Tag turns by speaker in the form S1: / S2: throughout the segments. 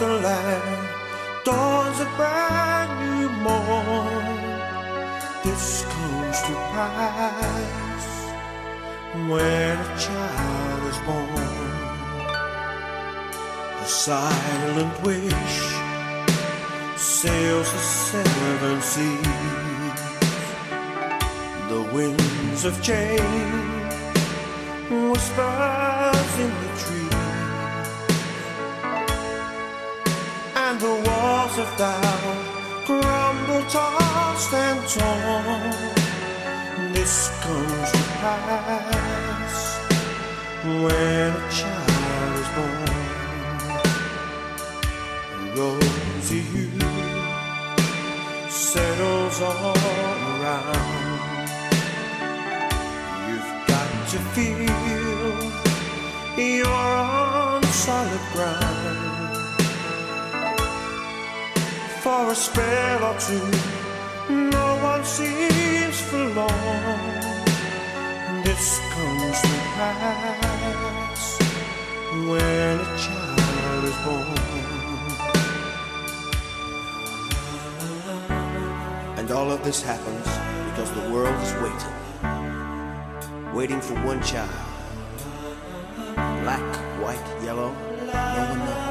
S1: the light, dawns a brand new morn. This comes to pass when a child is born. A silent wish sails the seven seas. The winds of change whispers in the trees. down, crumbled, tossed and torn. This comes to pass when a child is born. Goes you, settles all around. You've got to feel you're on solid ground. a spell or two. No one seems for long. This comes to pass when a child is born.
S2: And all of this happens because the world is waiting. Waiting for one child. Black, white, yellow, no one
S1: knows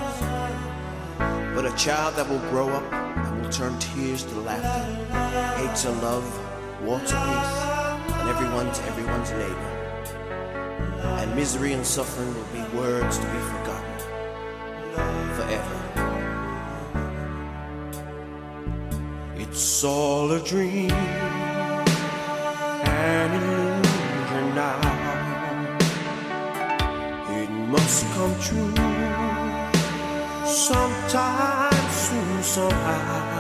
S2: but a child that will grow up turn tears to laughter, hate to love, war to peace, and everyone to everyone's neighbor. And misery and
S1: suffering will be words to be forgotten forever. It's all a dream, an illusion now. It must come true sometime soon somehow.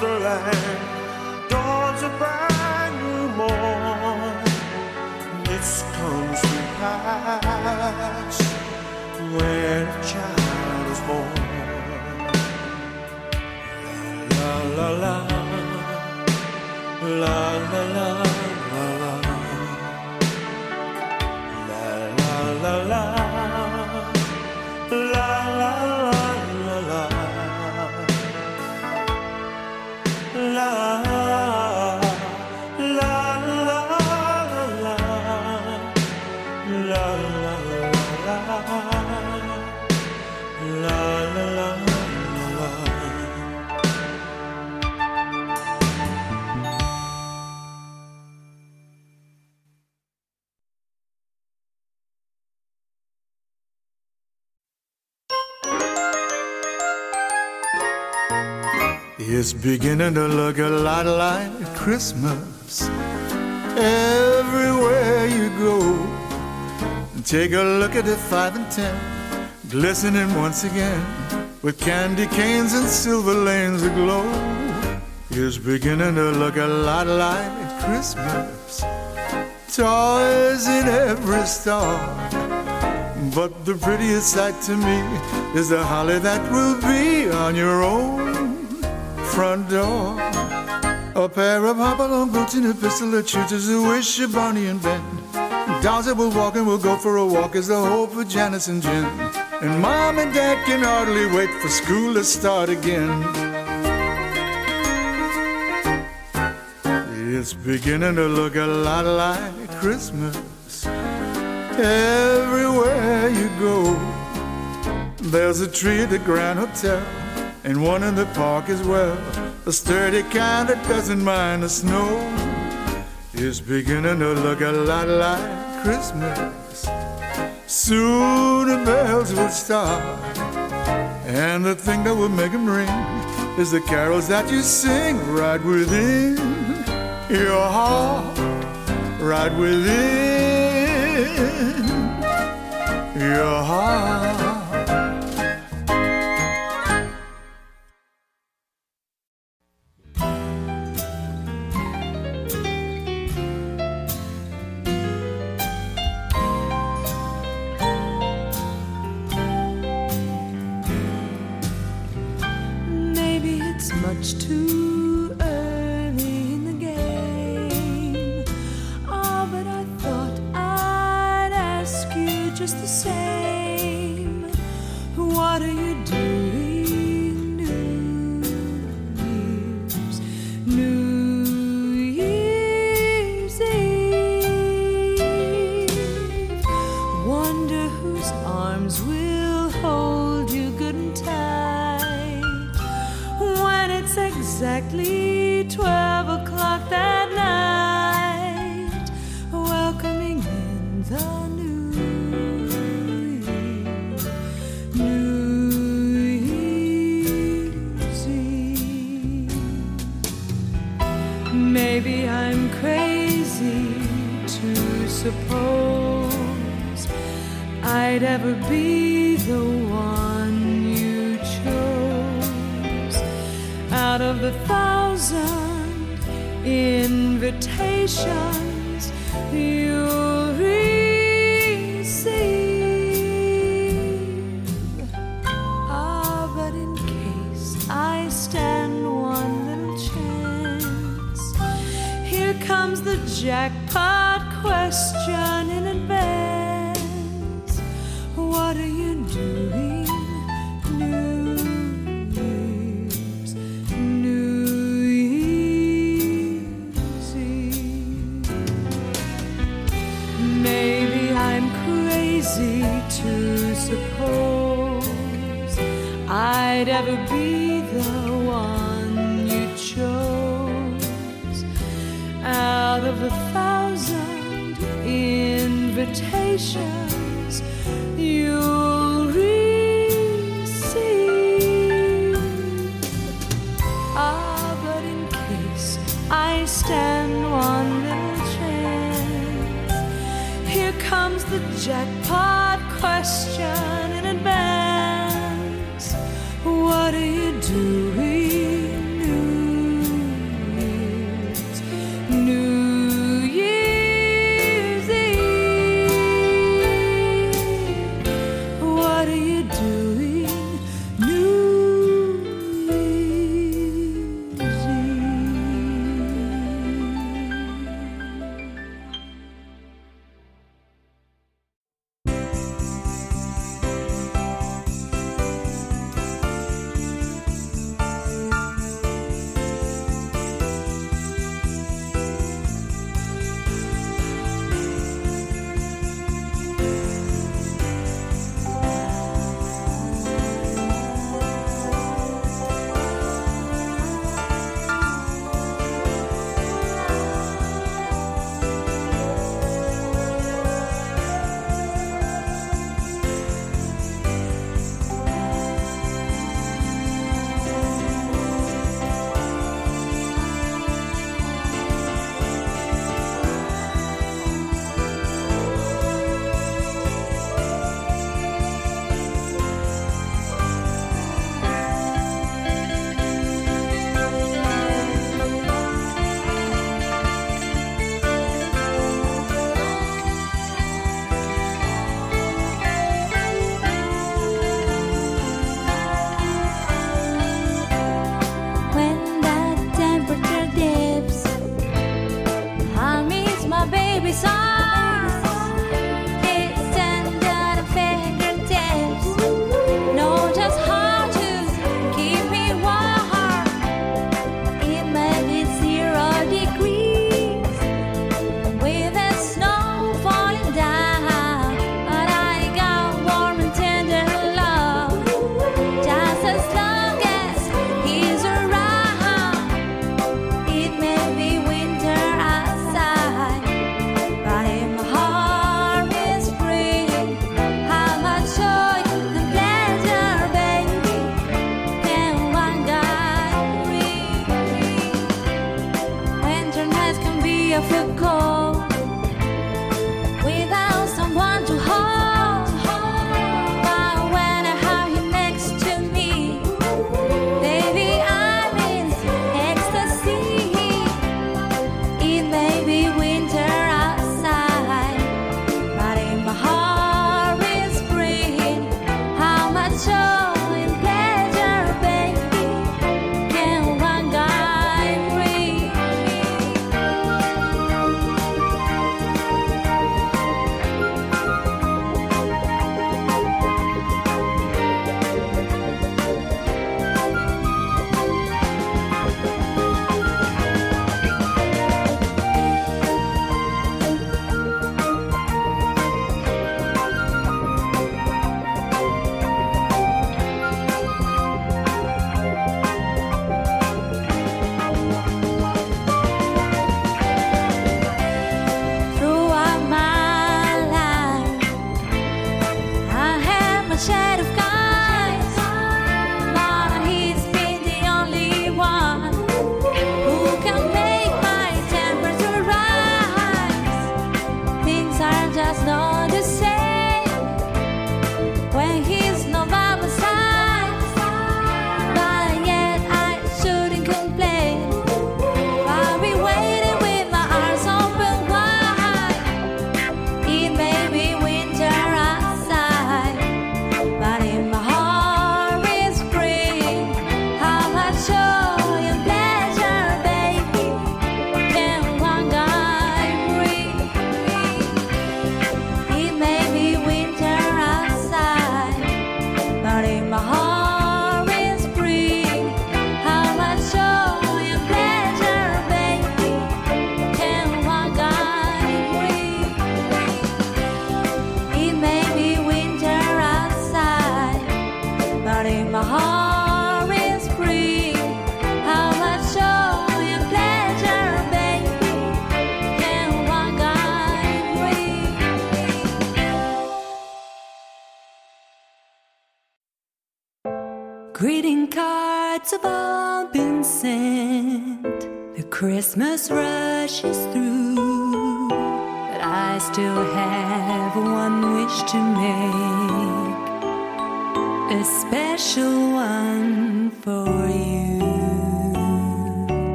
S1: The land, dawns a brand new morn. This comes to pass when a child is born. La la la. La la la. la
S3: Christmas everywhere you go. Take a look at the five and ten, glistening once again with candy canes and silver lanes aglow. It's beginning to look a lot like Christmas. Toys in every store. But the prettiest sight to me is the holly that will be on your own front door. A pair of hop-along boots and a pistol that shoots as a wish of Barney and Ben. Dolls that will walk and will go for a walk is the hope for Janice and Jen. And Mom and Dad can hardly wait for school to start again. It's beginning to look a lot like Christmas everywhere you go. There's a tree at the Grand Hotel and one in the park as well. A sturdy kind that doesn't mind the snow is beginning to look a lot like Christmas. Soon the bells will start, and the thing that will make them ring is the carols that you sing right within your heart, right within
S4: your heart.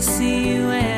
S4: It see won't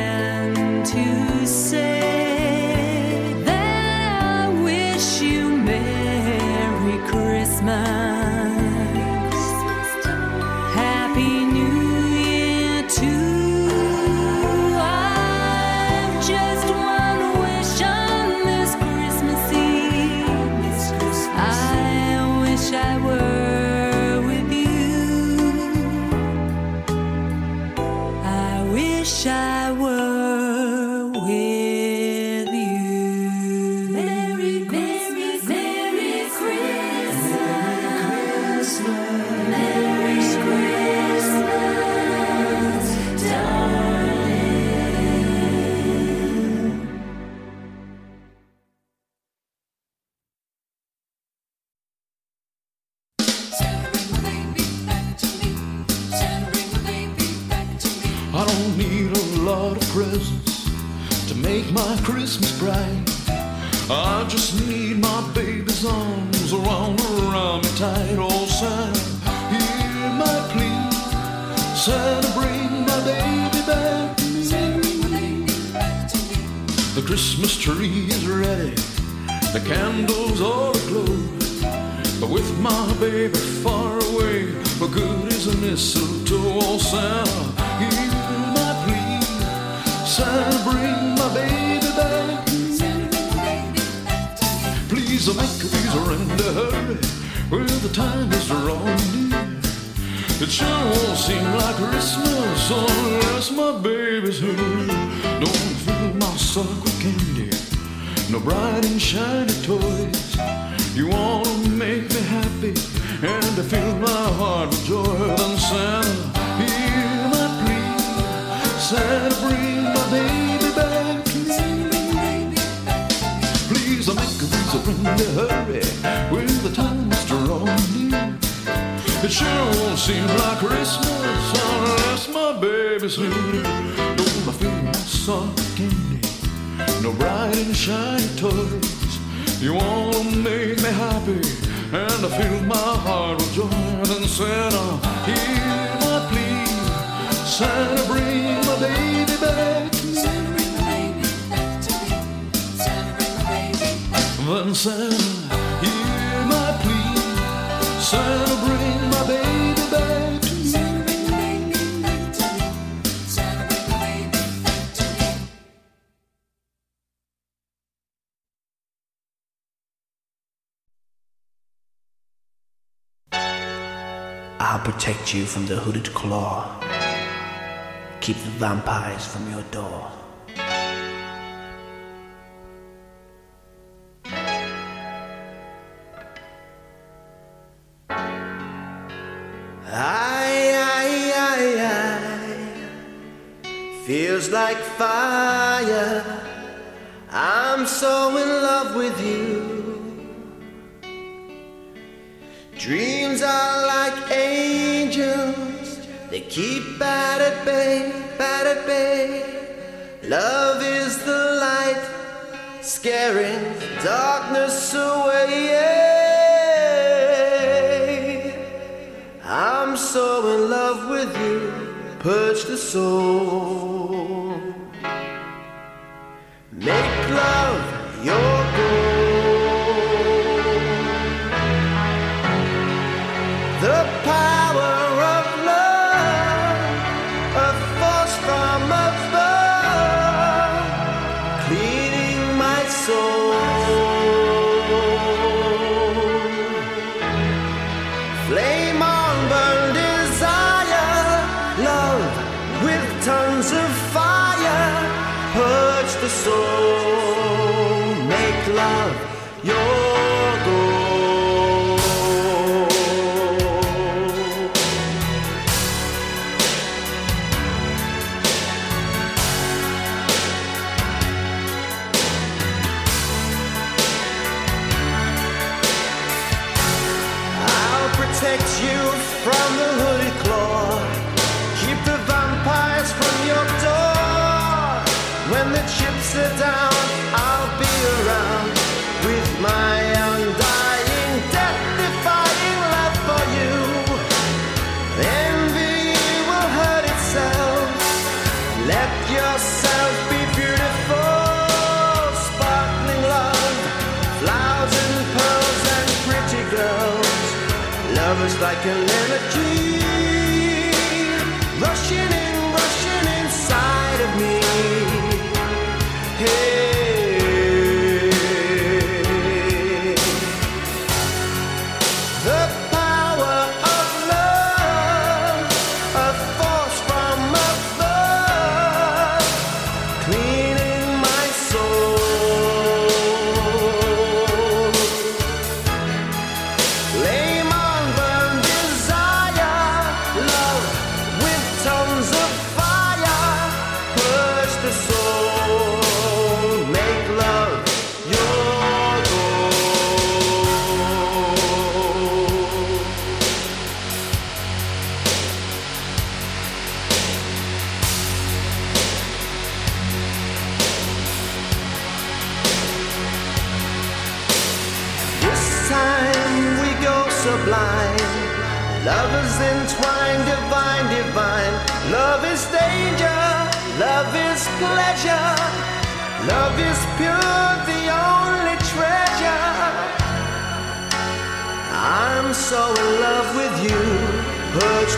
S5: Is like
S6: an energy,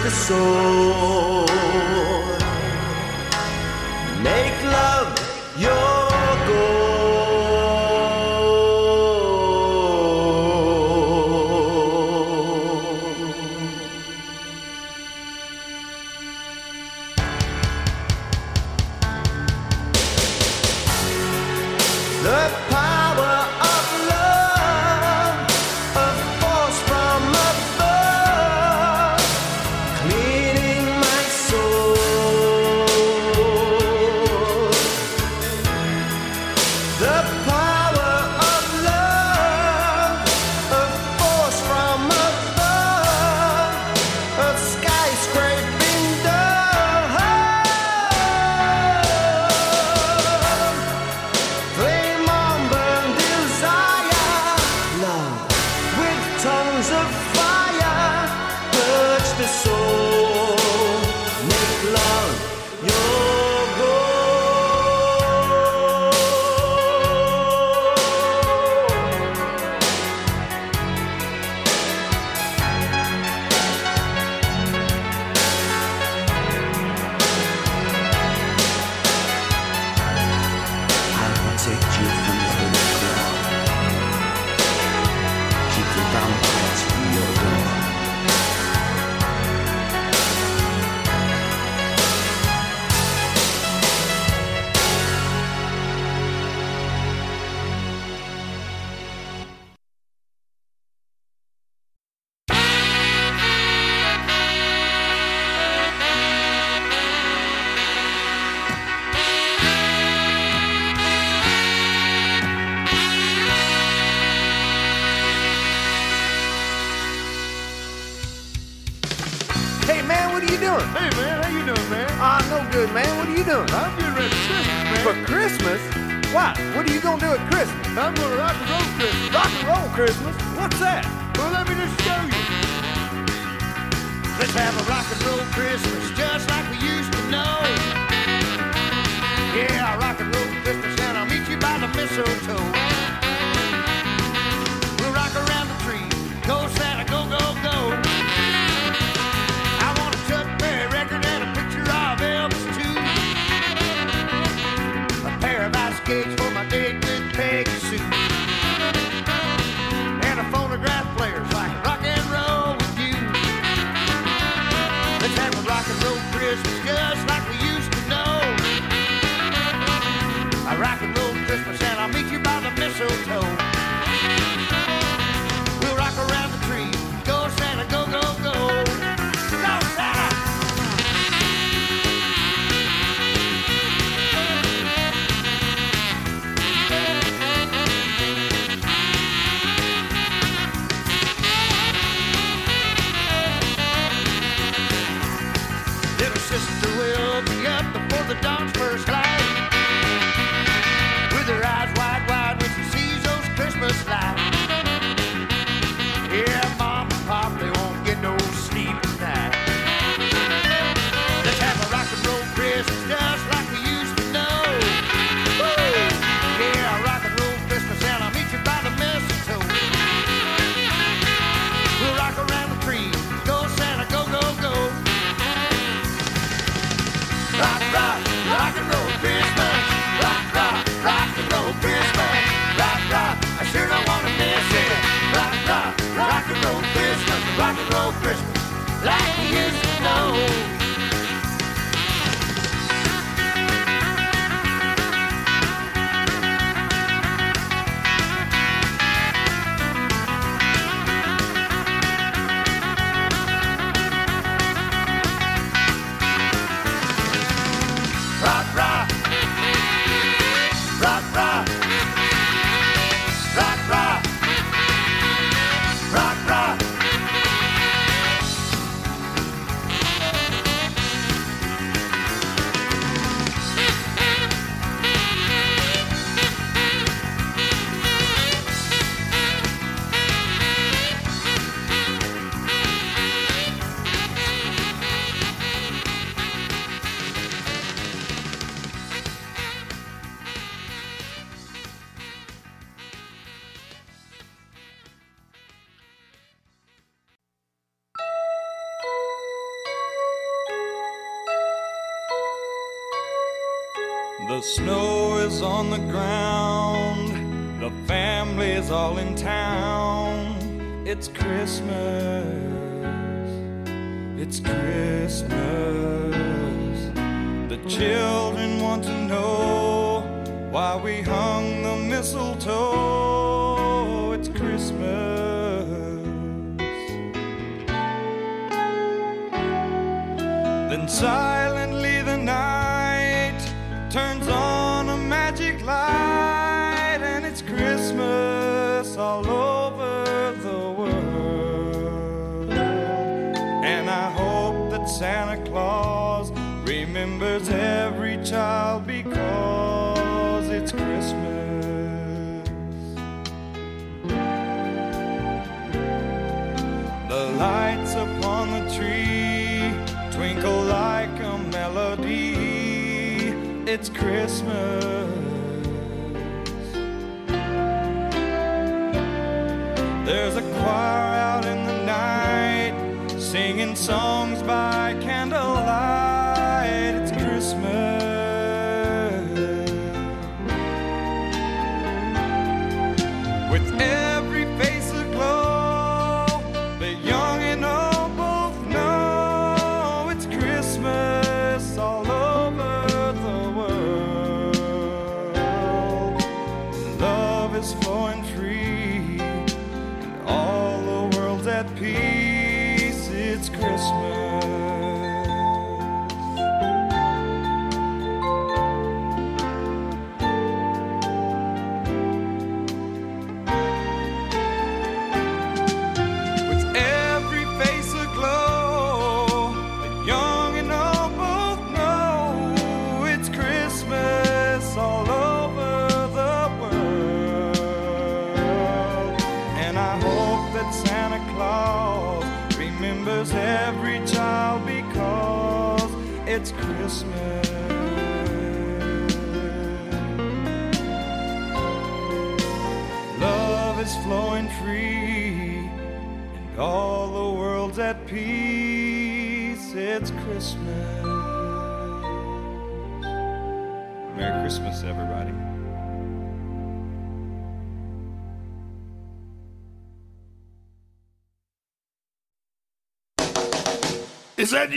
S6: the soul.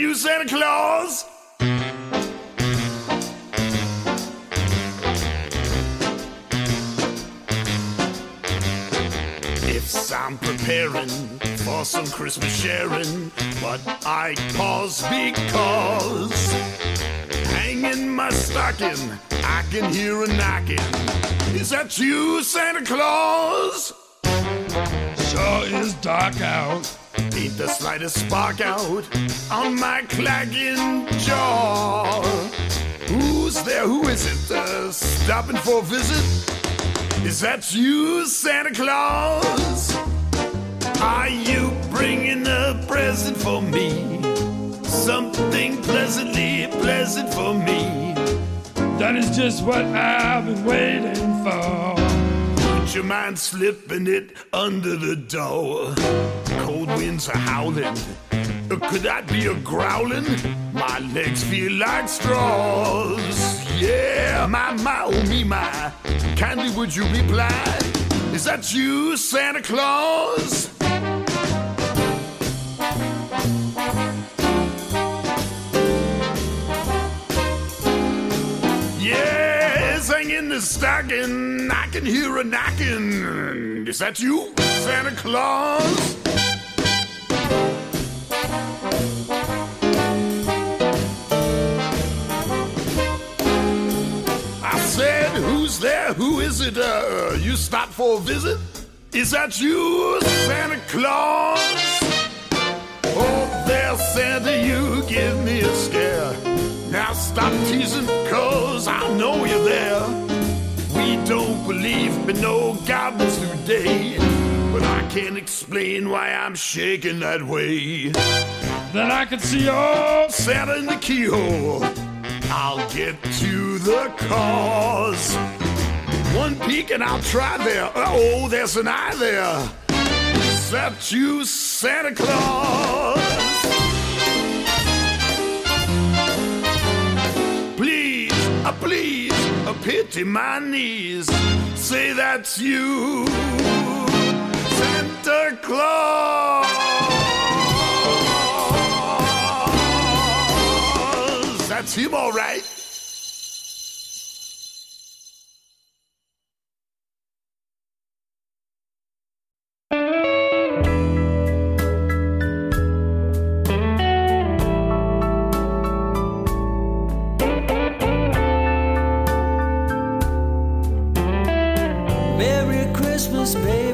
S6: You,
S7: Santa
S6: Claus?
S8: If I'm preparing for some Christmas sharing, but I pause because hanging my stocking, I can hear a knocking. Is that you, Santa Claus? Sure is dark out. Ain't the slightest spark out on my clagging jaw. Who's there? Who is it? Uh, stopping for a visit? Is that you, Santa Claus? Are you bringing a present for me? Something pleasantly pleasant for me.
S9: That is just what I've been waiting for.
S8: Would you mind slipping it under the door? Cold winds are howling. Could that be a growling? My legs feel like straws. Yeah, my, my, oh me, my. Kindly would you reply? Is that you, Santa Claus? The stocking. I can hear a knocking. Is that you, Santa Claus? I said, who's there? Who is it? Uh, you stopped for a visit? Is that you, Santa Claus? Oh, there, Santa, you give me a scare. Now stop teasing, cause I know you're there. Don't believe in no goblins today. But I can't explain why I'm shaking that way.
S9: Then I can see all
S8: Santa in the keyhole. I'll get to the cause. One peek and I'll try there. Oh, there's an eye there. Except you, Santa Claus? Please, uh, please, uh, pity my knees. Say that's you, Santa Claus. That's him, all right.
S10: Merry Christmas,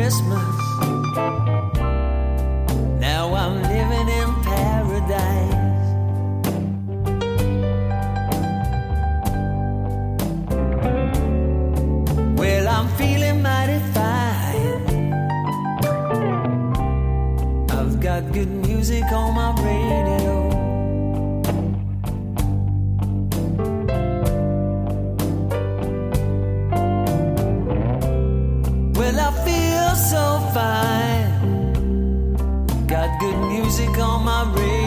S10: Christmas. Now I'm living in paradise. Well, I'm feeling mighty fine. I've got good music on my radio. Music on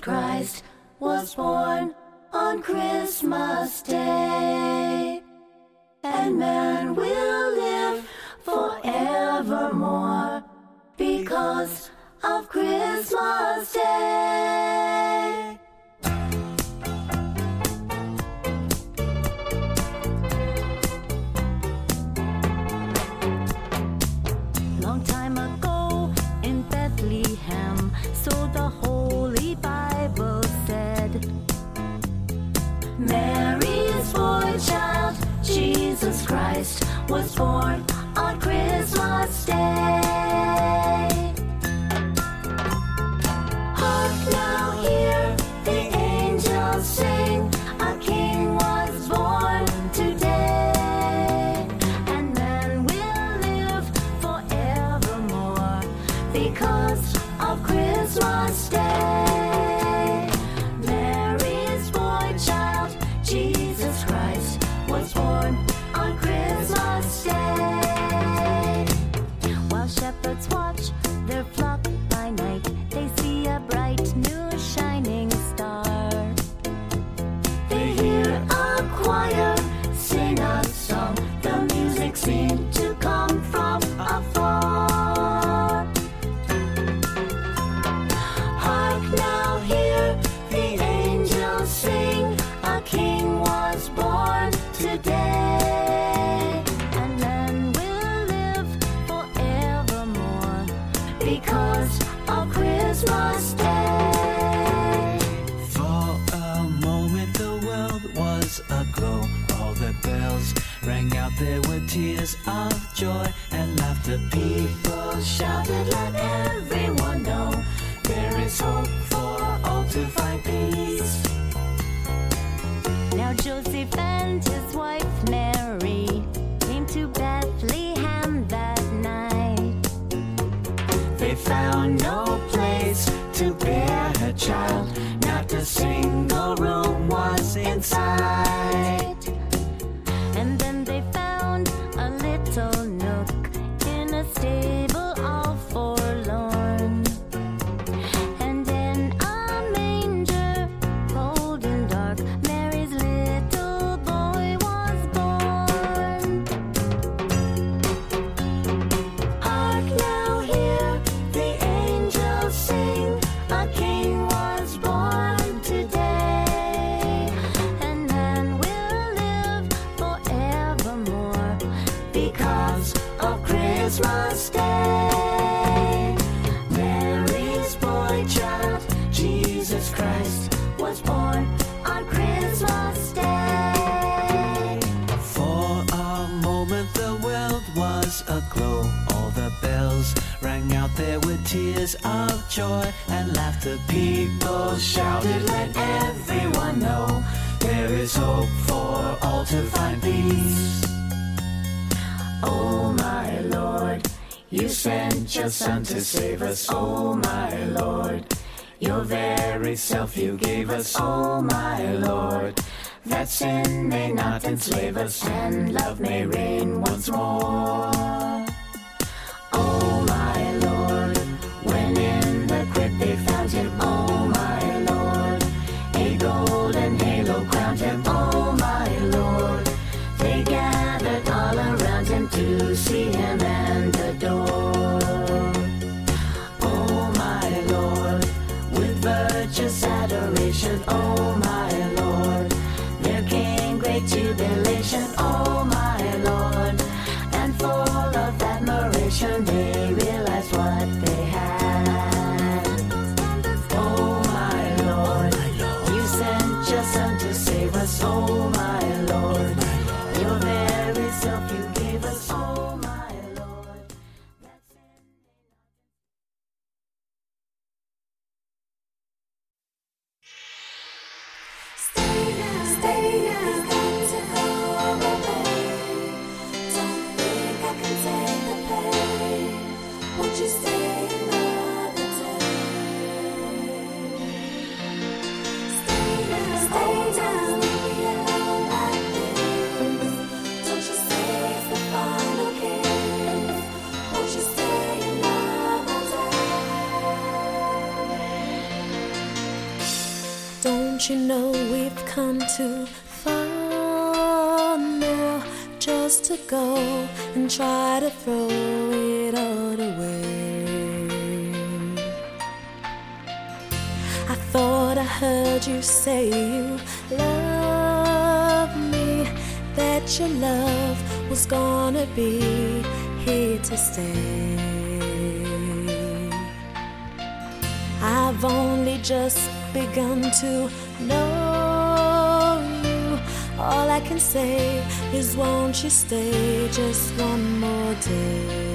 S11: Christ was born on Christmas Day. And man will live forevermore because of Christmas Day. was born on Christmas Day. us, oh my Lord. Your very self you gave us, oh my Lord. That sin may not enslave us and love may reign once more.
S4: you know we've come too far now just to go and try to throw it all away? I thought I heard you say you love me, that your love was gonna be here to stay. I've only just begun to all I can say is, won't you stay just one more day?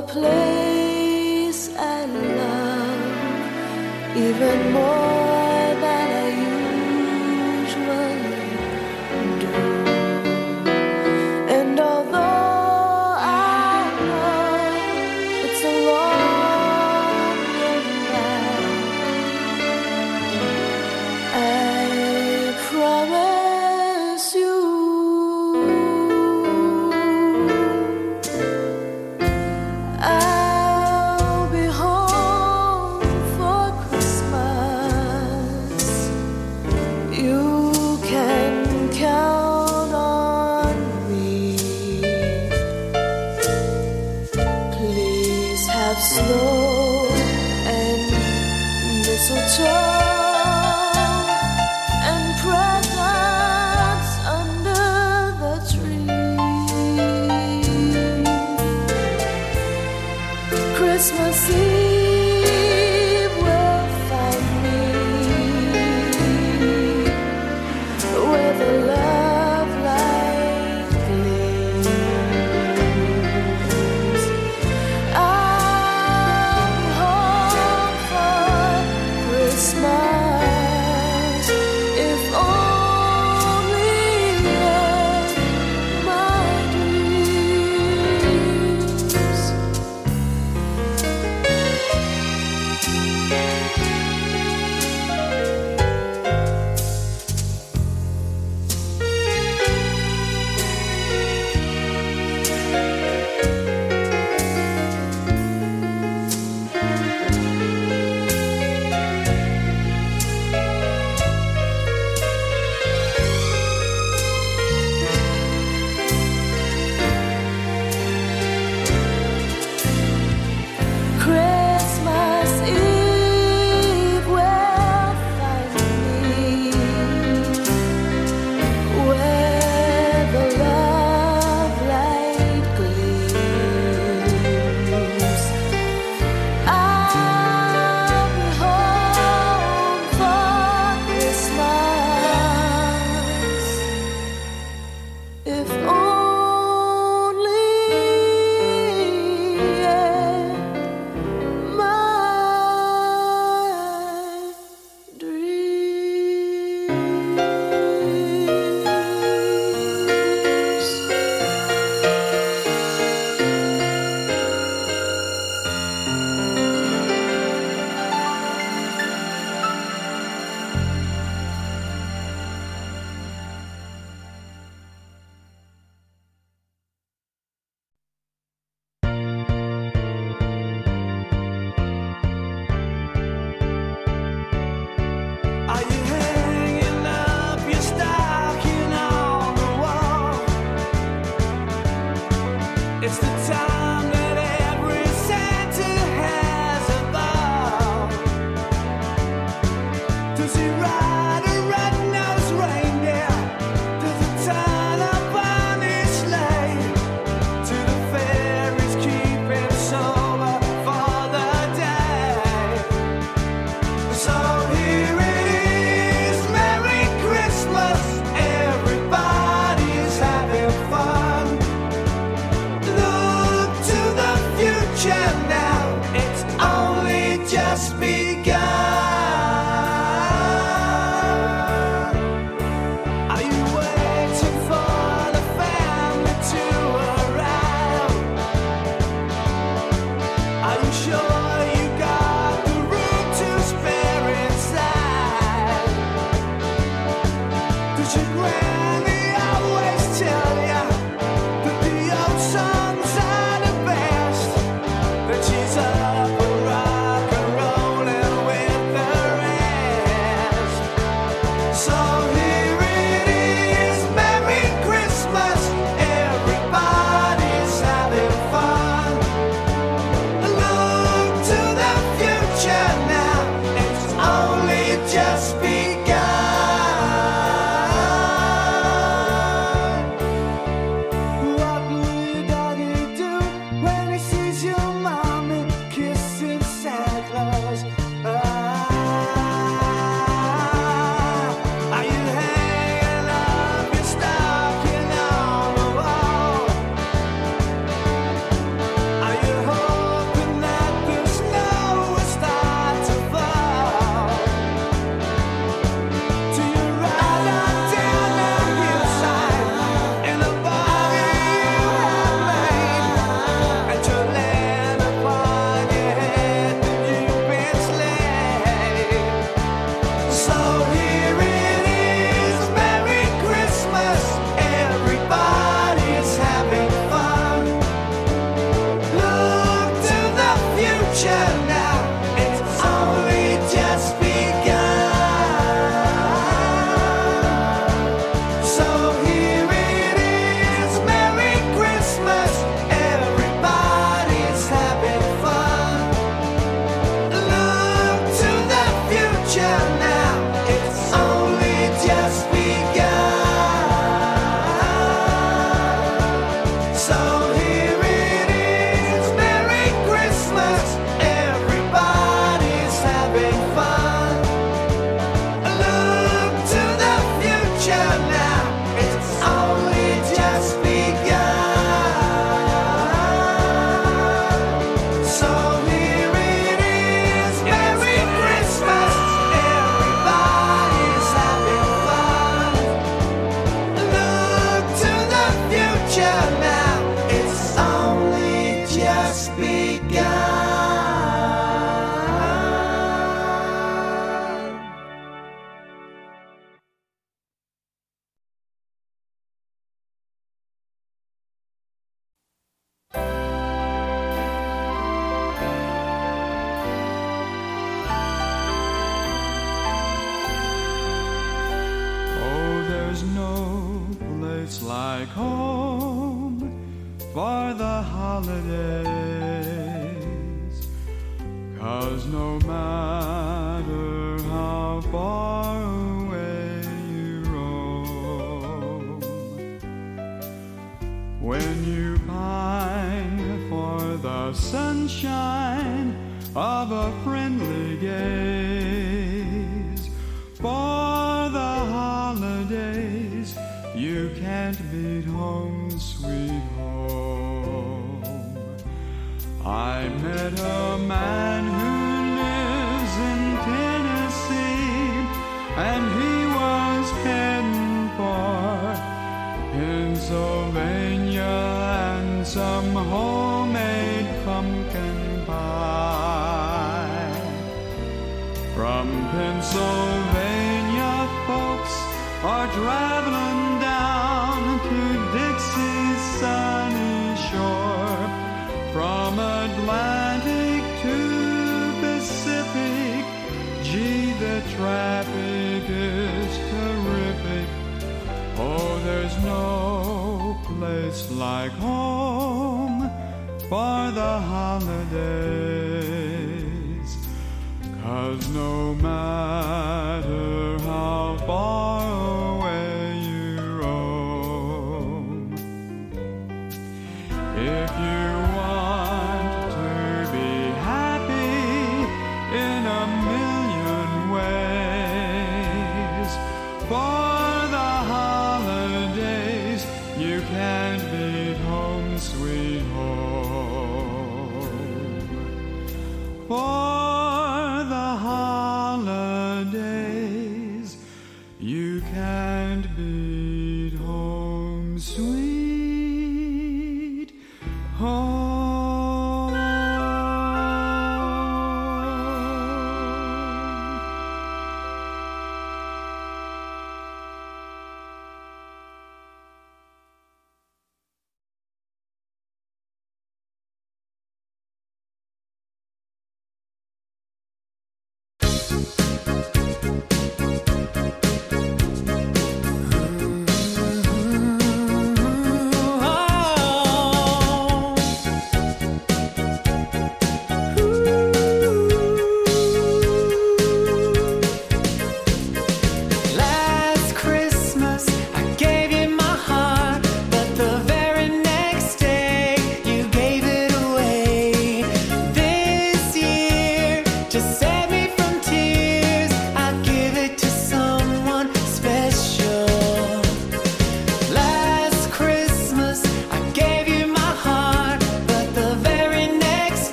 S4: a place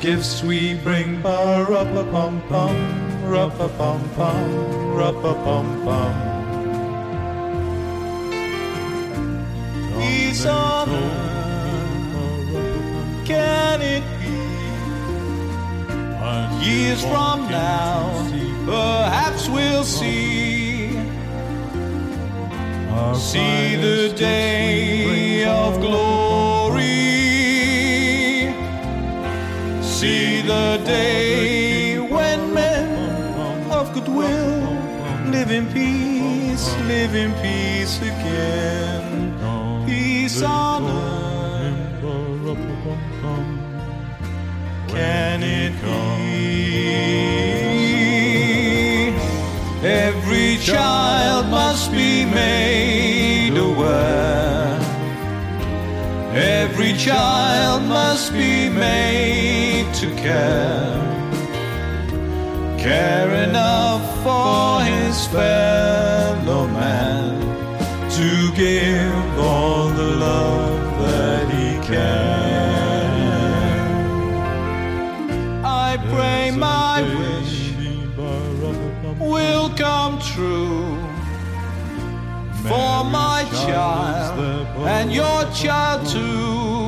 S12: gifts we bring, pa-ra-pa-pum-pum, Every child must be made to care. Care enough for his fellow man to give all the love that he can. I pray my wish will come true for my child and your child too.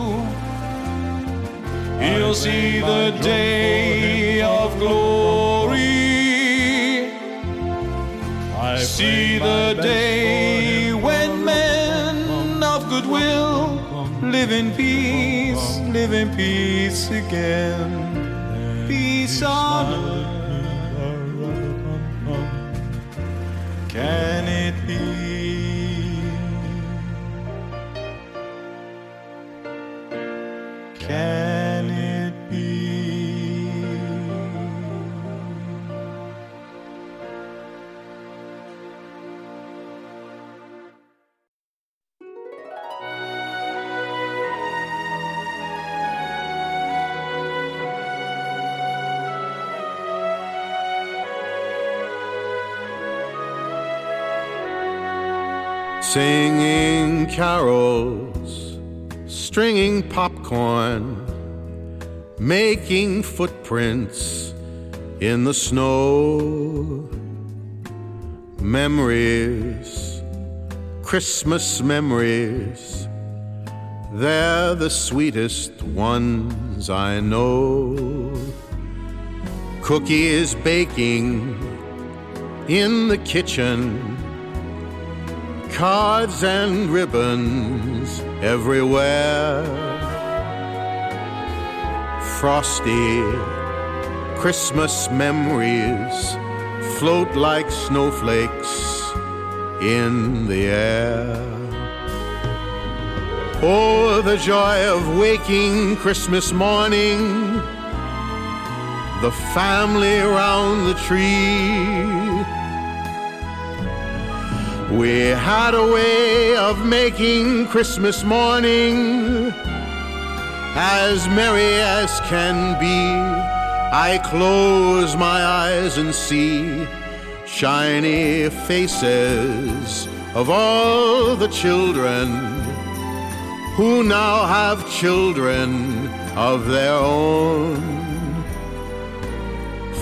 S12: He'll see the day of glory. I see the day when men of goodwill live in peace, live in peace again. Peace on earth. Can
S13: Singing carols, stringing popcorn, making footprints in the snow. Memories, Christmas memories, they're the sweetest ones I know. Cookies baking in the kitchen cards and ribbons everywhere. Frosty Christmas memories float like snowflakes in the air. Oh, the joy of waking Christmas morning, the family around the tree. We had a way of making Christmas morning as merry as can be. I close my eyes and see shiny faces of all the children who now have children of their own.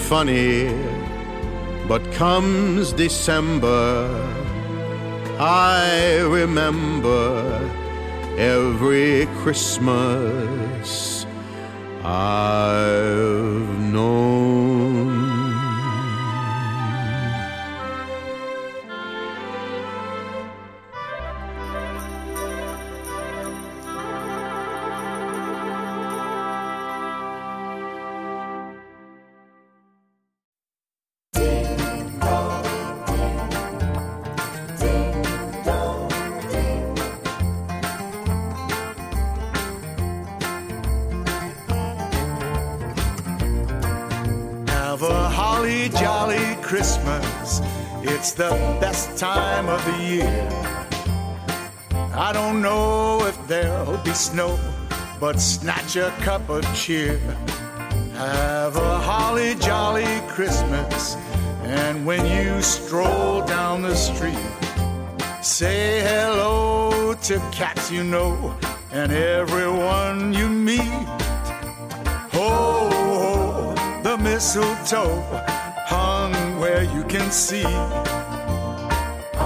S13: Funny, but comes December. I remember every Christmas I've known.
S3: It's the best time of the year. I don't know if there'll be snow, but snatch a cup of cheer. Have a holly jolly Christmas. And when you stroll down the street, say hello to cats you know and everyone you meet. Ho, ho, the mistletoe hung where you can see.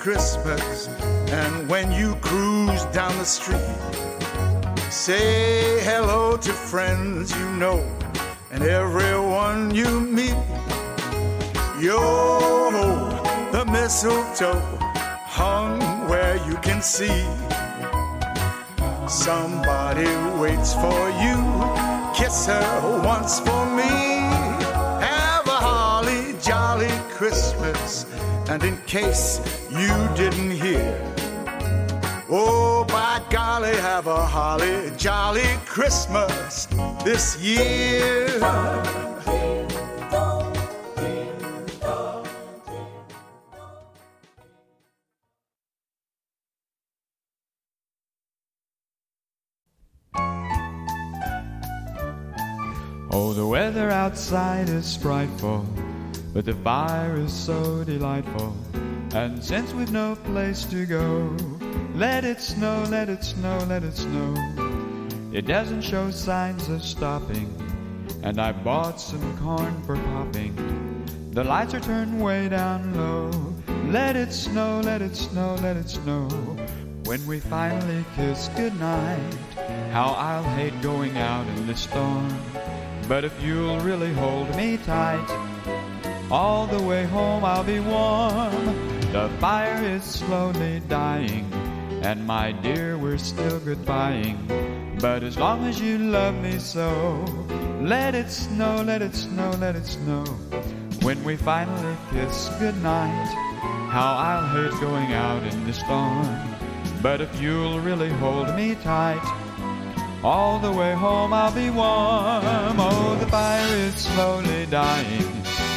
S3: Christmas. And when you cruise down the street, say hello to friends you know and everyone you meet. Yo, the mistletoe hung where you can see. Somebody waits for you. Kiss her once for Christmas. And in case you didn't hear, oh, by golly, have a holly jolly Christmas this year.
S14: Oh, the weather outside is frightful, but the fire is so delightful. And since we've no place to go, let it snow, let it snow, let it snow. It doesn't show signs of stopping, and I bought some corn for popping. The lights are turned way down low. Let it snow, let it snow, let it snow. When we finally kiss goodnight, how I'll hate going out in the storm. But if you'll really hold me tight, all the way home I'll be warm. The fire is slowly dying, and my dear, we're still goodbying. But as long as you love me so, let it snow, let it snow, let it snow. When we finally kiss goodnight, how I'll hate going out in the storm. But if you'll really hold me tight, all the way home I'll be warm. Oh, the fire is slowly dying,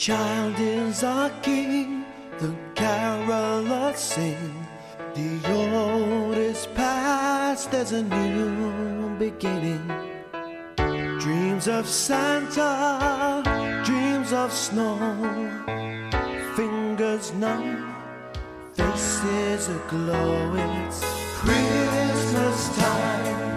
S1: Child is our king, the carolers sing. The old is past, there's a new beginning. Dreams of Santa, dreams of snow. Fingers numb, faces aglow. It's Christmas time,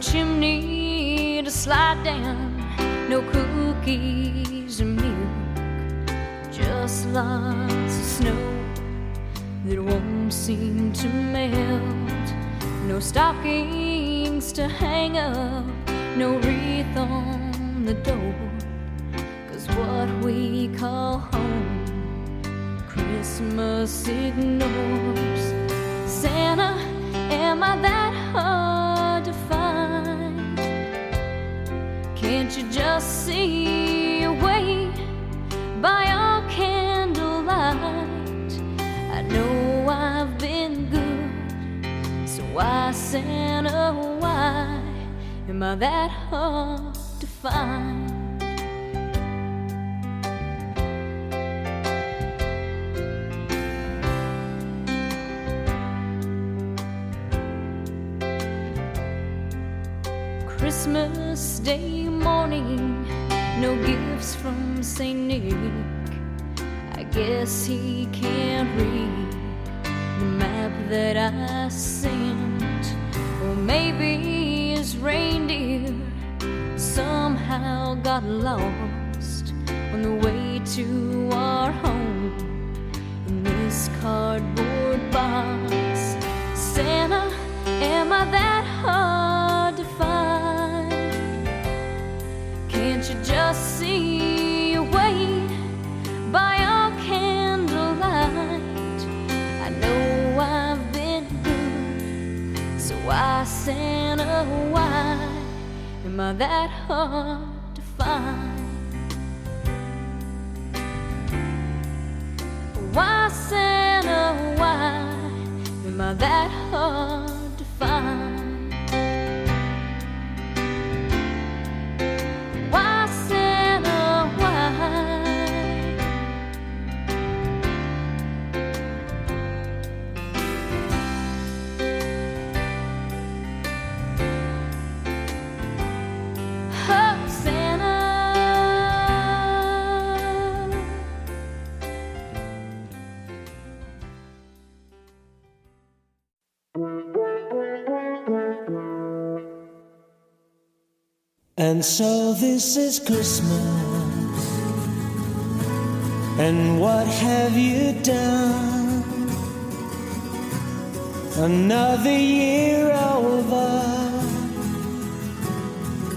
S15: chimney to slide down, no cookies or milk, just lots of snow that won't seem to melt, no stocking Santa, why am I that hard to find? Why, Santa, why am I that hard to find?
S16: And so this is Christmas. And what have you done? Another year over.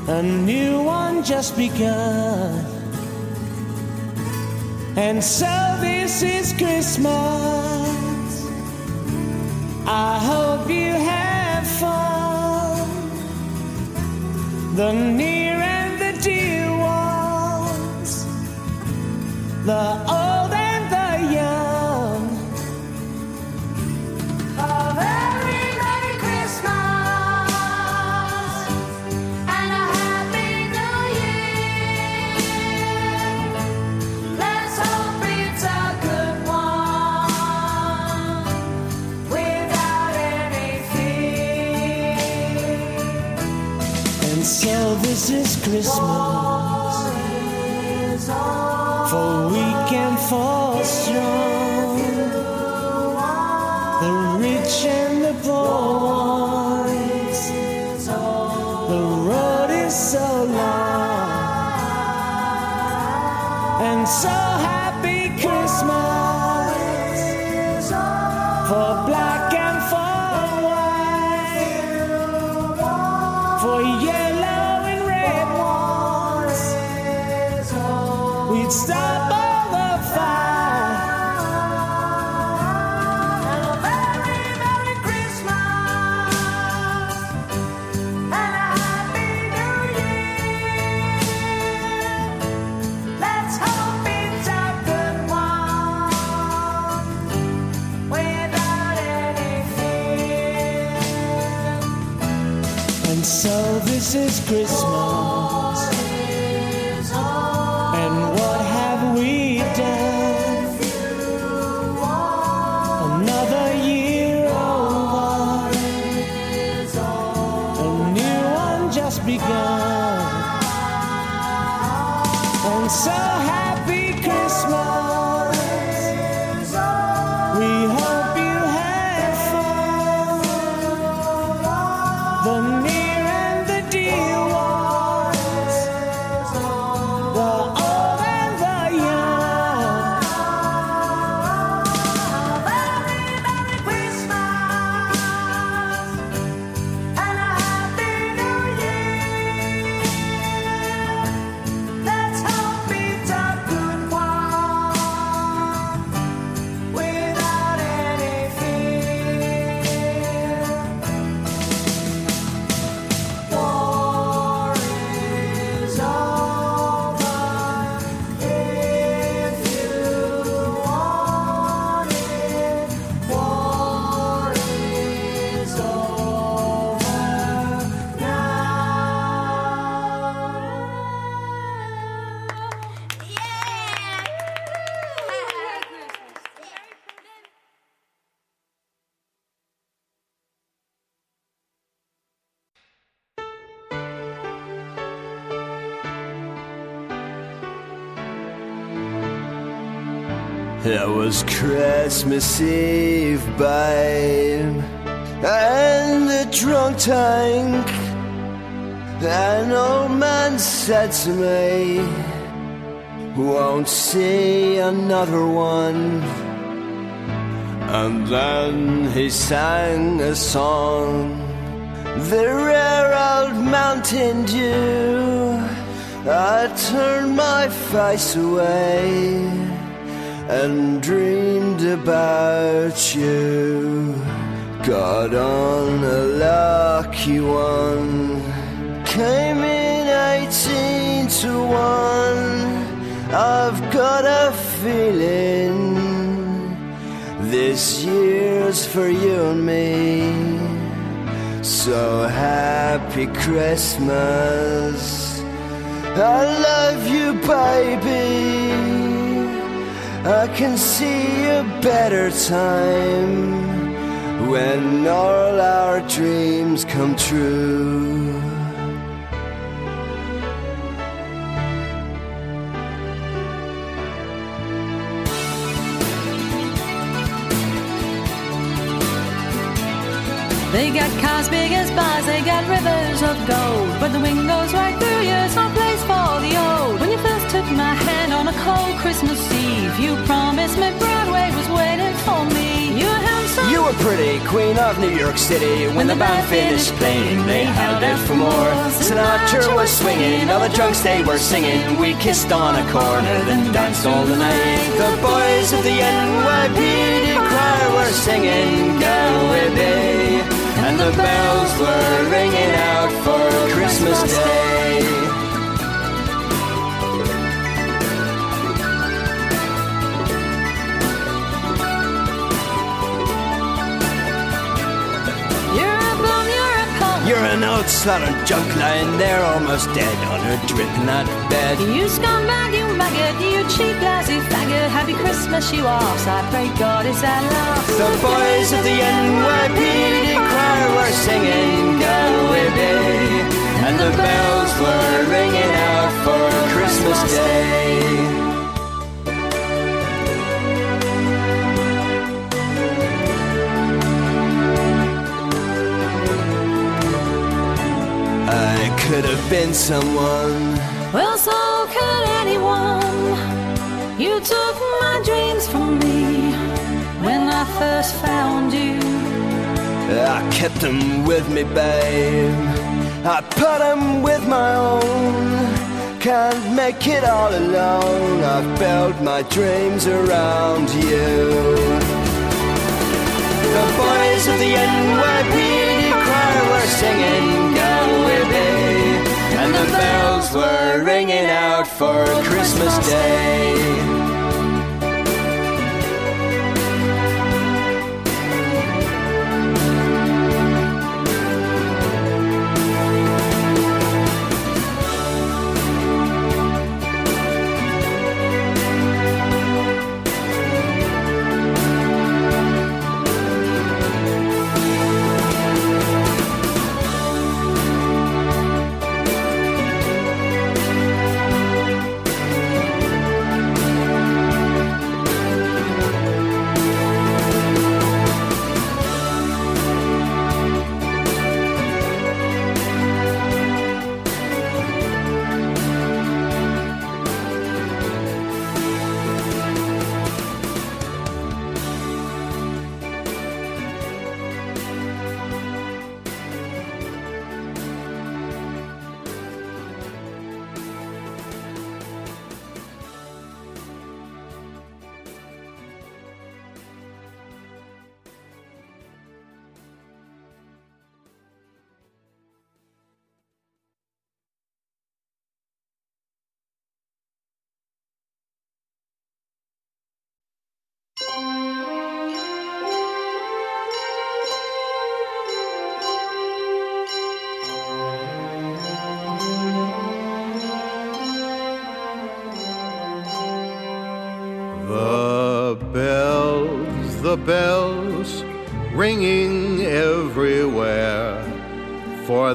S16: A new one just begun. And so this is Christmas. I hope you have fun the near and the dear ones, the old. is Christmas. For we can fall. Christmas
S7: Eve, babe, and the drunk tank. An old man said to me, Won't see another one. And then he sang a song, the rare old mountain dew. I turned my face away and dreamed about you. Got on a lucky one, came in 18 to 1. I've got a feeling this year's for you and me. So happy Christmas. I love you, baby. I can see a better time when all our dreams come true.
S15: They got cars big as bars, they got rivers of gold. But the wind goes right through you, it's When you my hand on a cold Christmas Eve, you promised me Broadway was waiting for me. You were handsome.
S7: You were pretty, queen of New York City. When the band finished playing, they held out for more. Sinatra was swinging, all the drunks they were singing. We kissed on a corner, then danced all the night. The boys of the NYPD choir were singing Galway Bay, and the bells were ringing out for Christmas Day. An old slaughtered junk lying there almost dead on her dripping out bed.
S15: You scumbag, you maggot, you cheap, lousy faggot. Happy Christmas, you arse. I pray God it's at last.
S7: The boys of the NYPD choir were singing Galway Bay, and the bells were ringing out for Christmas Day. Been someone.
S15: Well, so could anyone. You took my dreams from me when I first found you.
S7: I kept them with me, babe. I put them with my own. Can't make it all alone. I've built my dreams around you. The boys of the NYPD choir were singing Galway and the bells were ringing out for Christmas Day.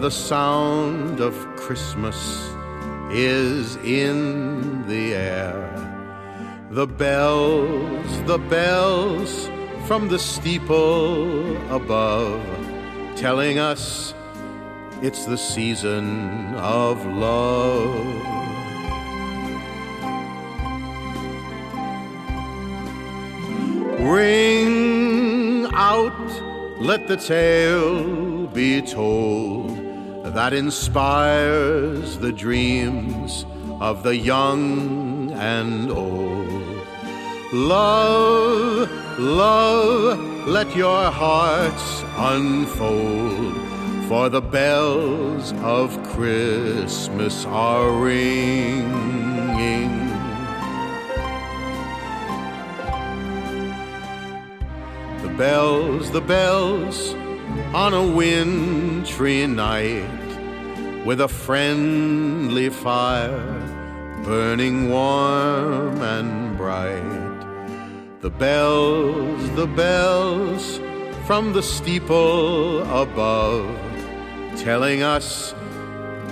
S13: The sound of Christmas is in the air. The bells, the bells from the steeple above, telling us it's the season of love. Ring out, let the tale be told that inspires the dreams of the young and old. Love, love, let your hearts unfold, for the bells of Christmas are ringing. The bells, the bells on a wintry night with a friendly fire burning warm and bright. The bells, the bells from the steeple above telling us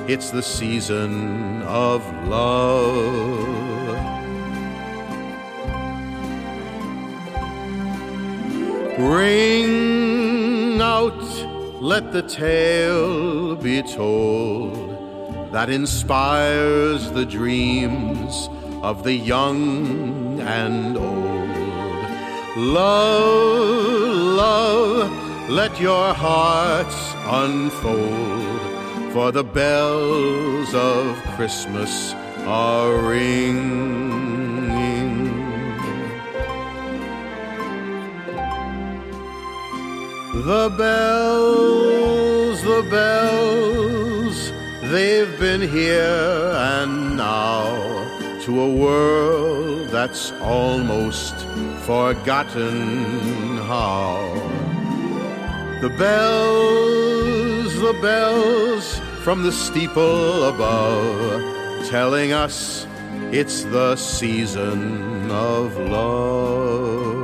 S13: it's the season of love. Ring out, let the tale be told that inspires the dreams of the young and old. Love, love, let your hearts unfold, for the bells of Christmas are ringing. The bells, the bells, they've been here and now to a world that's almost forgotten how. The bells, the bells from the steeple above, telling us it's the season of love.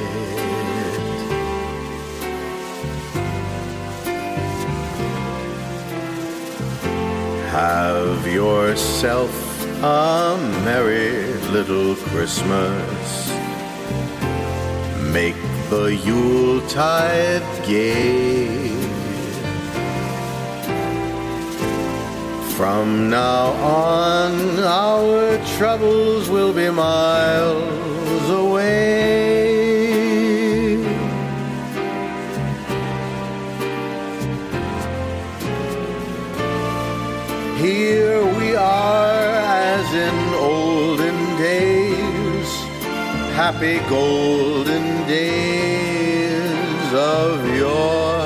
S13: Have yourself a merry little Christmas. Make the Yuletide gay. From now on, our troubles will be mild. happy golden days of yore.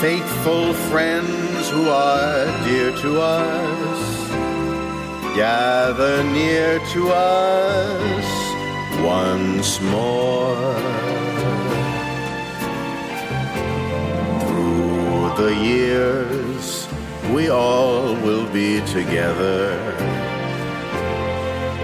S13: Faithful friends who are dear to us, gather near to us once more. Through the years,
S4: we all will be together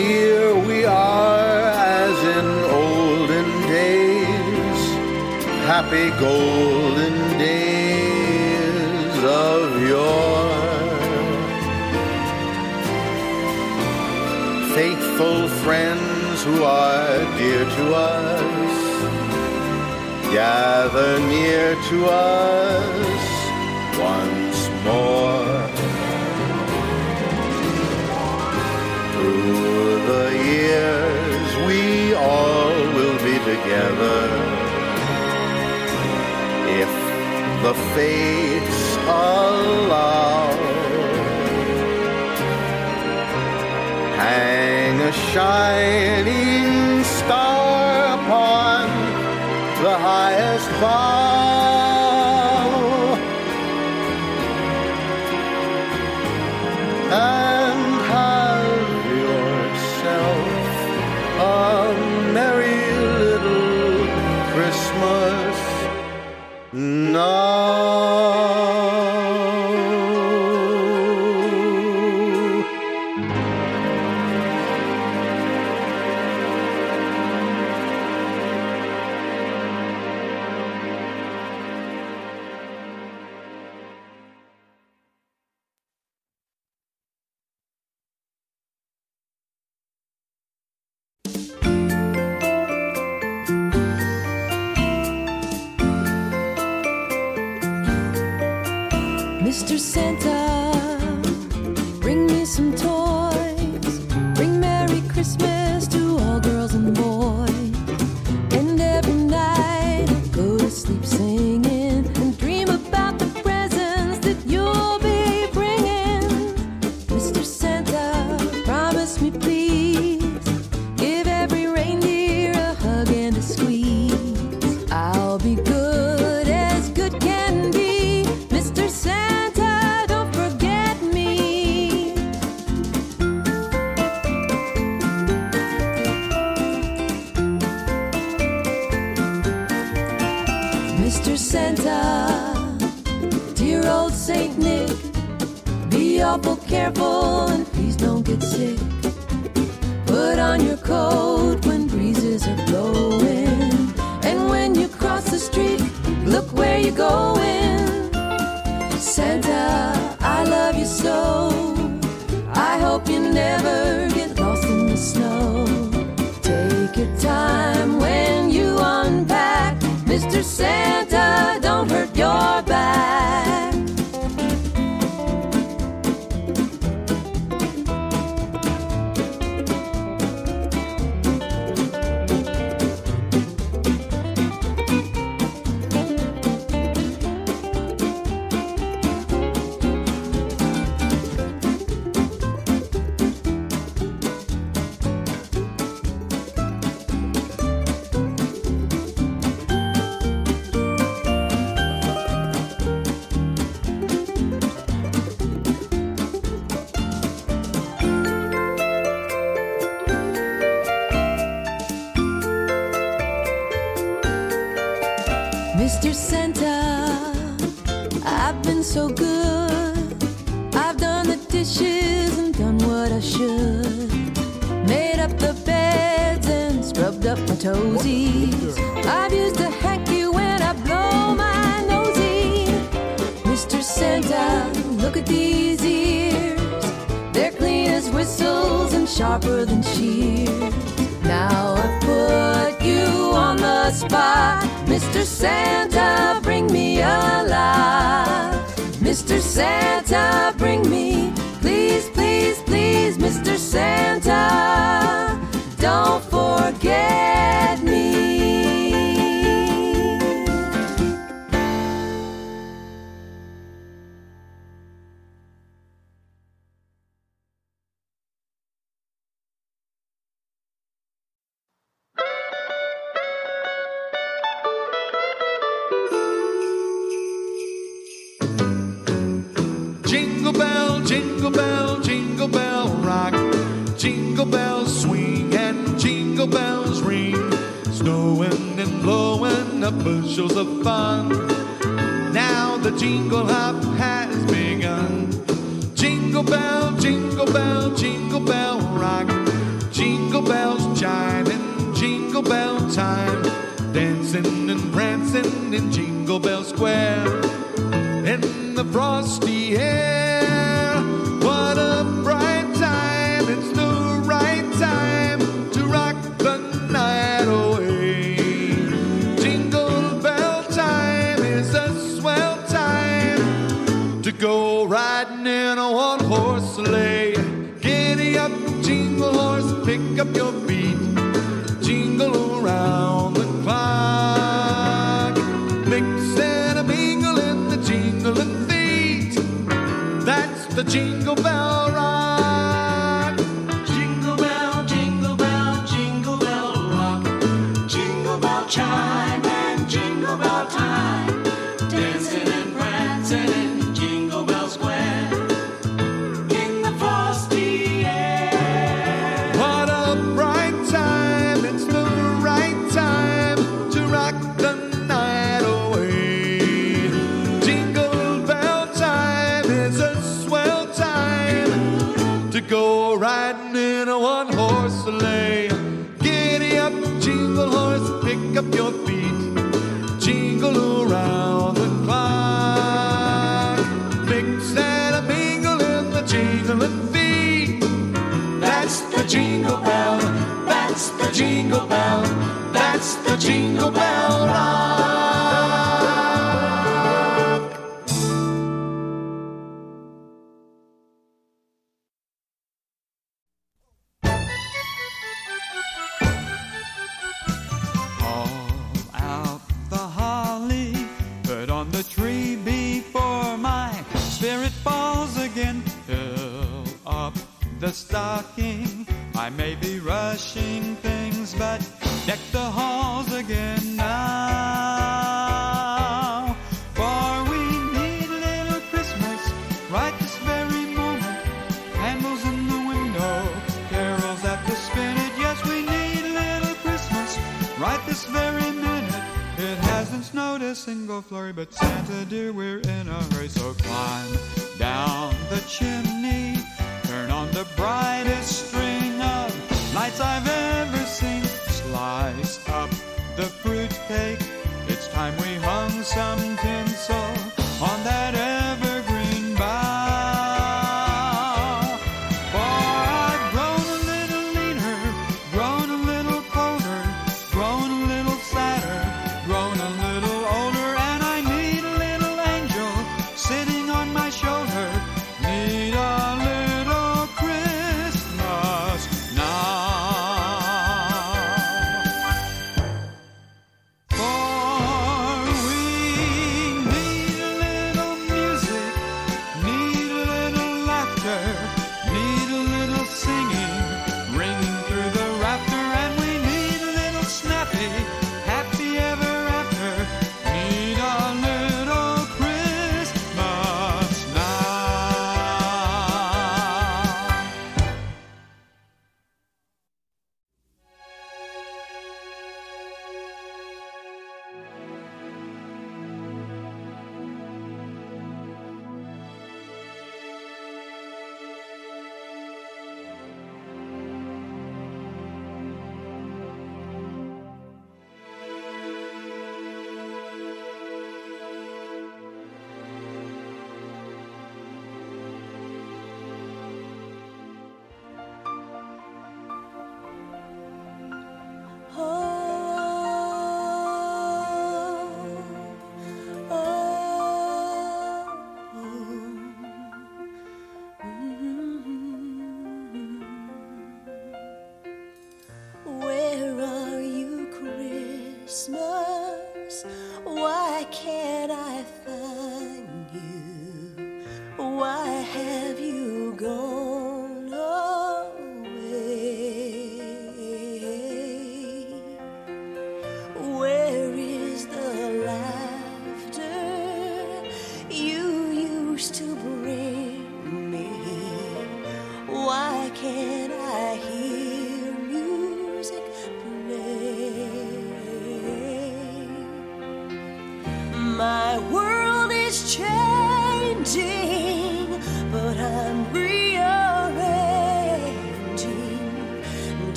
S4: Here we are as in olden days, happy golden days of yore. Faithful friends who are dear to us, gather near to us once more. years we all will be together. If the fates allow, hang a shining star upon the highest bough.
S14: stocking. I may be rushing things, but deck the halls again now. For we need a little Christmas right this very moment. Candles in the window, carols at the spinet. Yes, we need a little Christmas right this very minute. It hasn't snowed a single flurry, but Santa dear, we're in a hurry, so climb down the chimney turn on the brightest string of lights I've ever seen. Slice up the fruitcake. It's time we hung some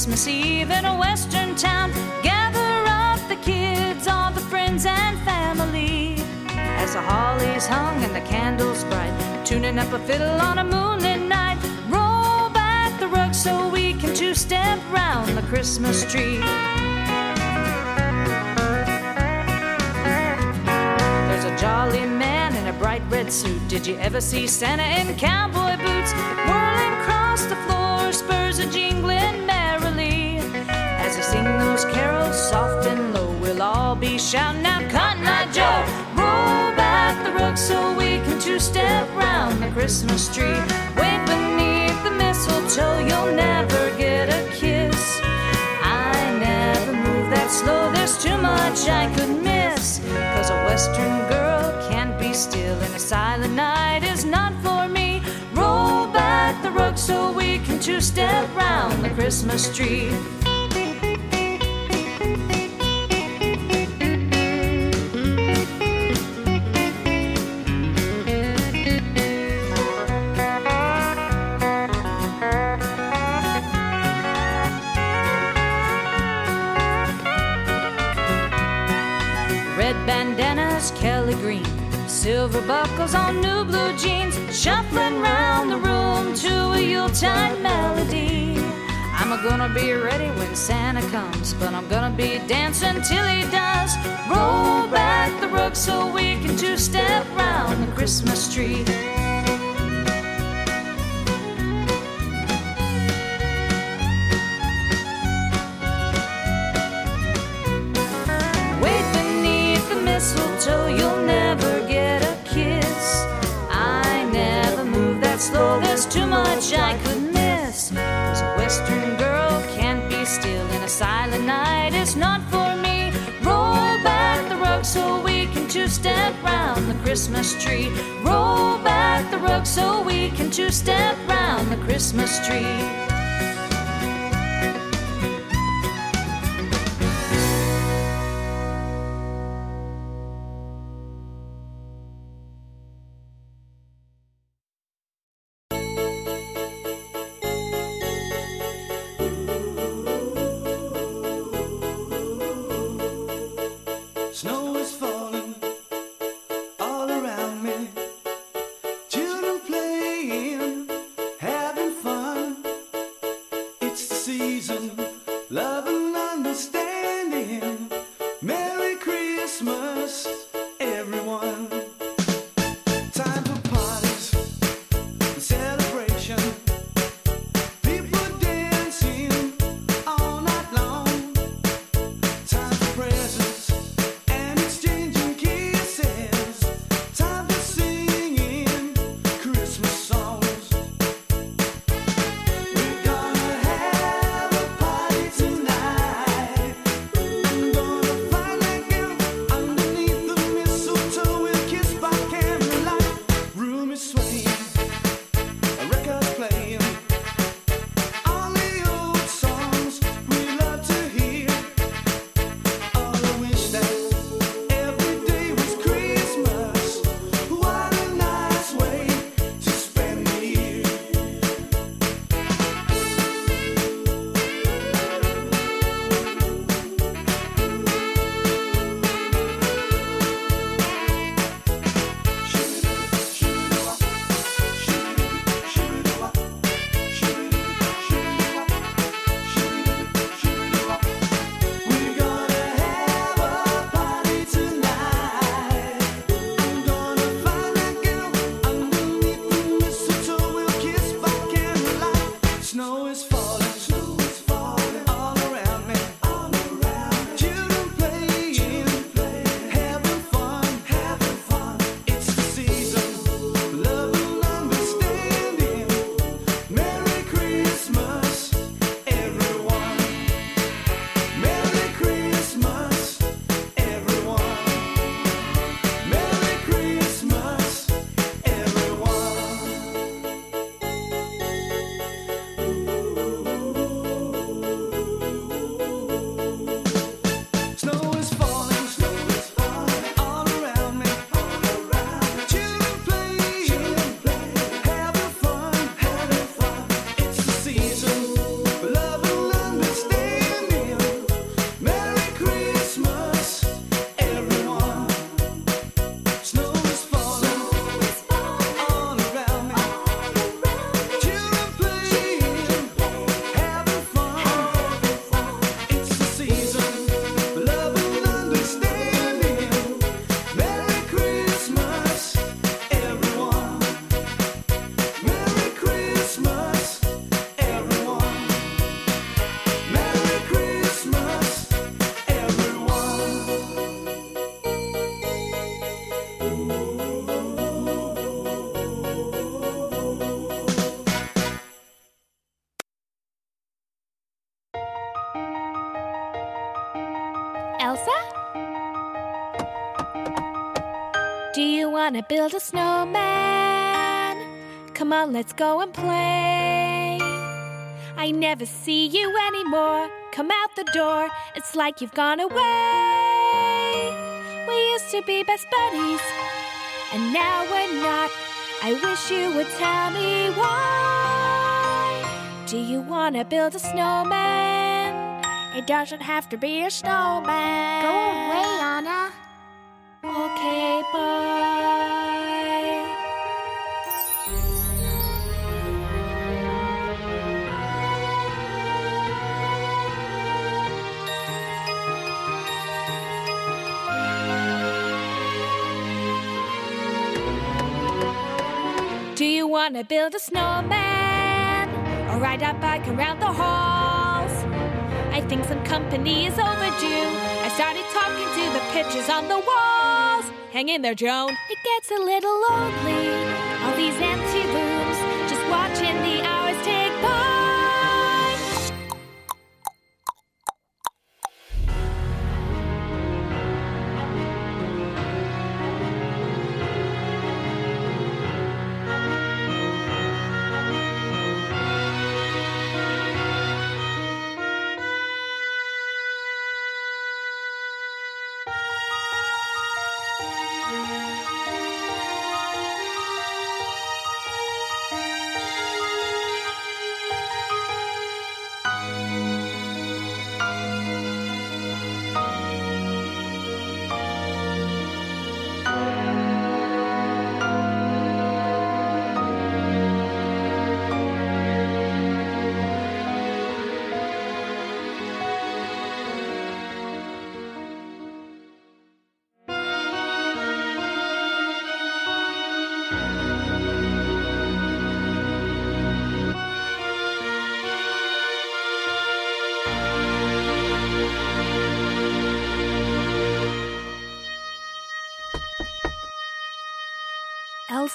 S14: Christmas
S15: Eve in a western town. Gather up the kids, all the friends and family. As the holly's hung and the candles bright, tuning up a fiddle on a moonlit night. Roll back the rug so we can two step round the Christmas tree. There's a jolly man in a bright red suit. Did you ever see Santa in cowboy boots? Whirling across the floor, spurs a jingling merrily. Soft and low, we'll all be shouting out, Cotton Eye Joe! Roll back the rug so we can two-step round the Christmas tree. Wait beneath the mistletoe, you'll never get a kiss. I never move that slow, there's too much I could miss. Cause a western girl can't be still, and a silent night is not for me. Roll back the rug so we can two step round the Christmas tree. Silver buckles on new blue jeans, shuffling round the room to a Yuletide melody. I'm gonna be ready when Santa comes, but I'm gonna be dancing till he does. Roll back the rug so we can two step round the Christmas tree.
S17: Christmas tree. Roll back the rug so we can two step round the Christmas tree.
S18: gonna
S17: build a snowman. Come on, let's go and play. I never see you anymore. Come out the door, it's like you've gone away. We used to be best buddies, and now we're not. I wish you would tell me why. Do you wanna build a snowman? It doesn't have to be a snowman. Go build a snowman or ride a bike around the halls. I think some company is overdue. I started talking to the pictures on the walls. Hang in there, Joan. It gets a little lonely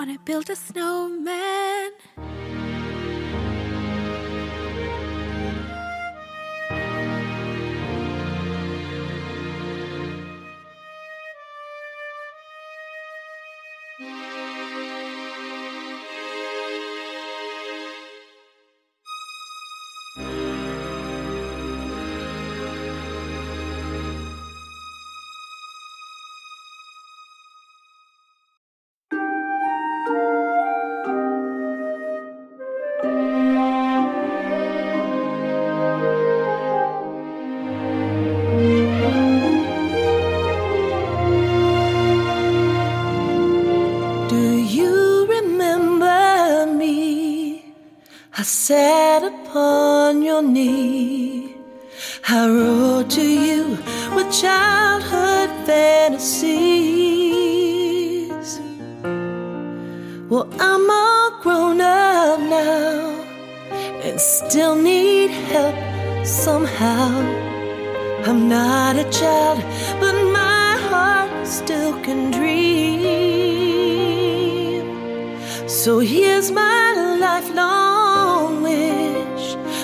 S17: Wanna build a snowman?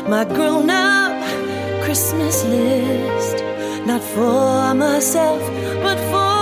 S19: my grown up Christmas list, not for myself, but for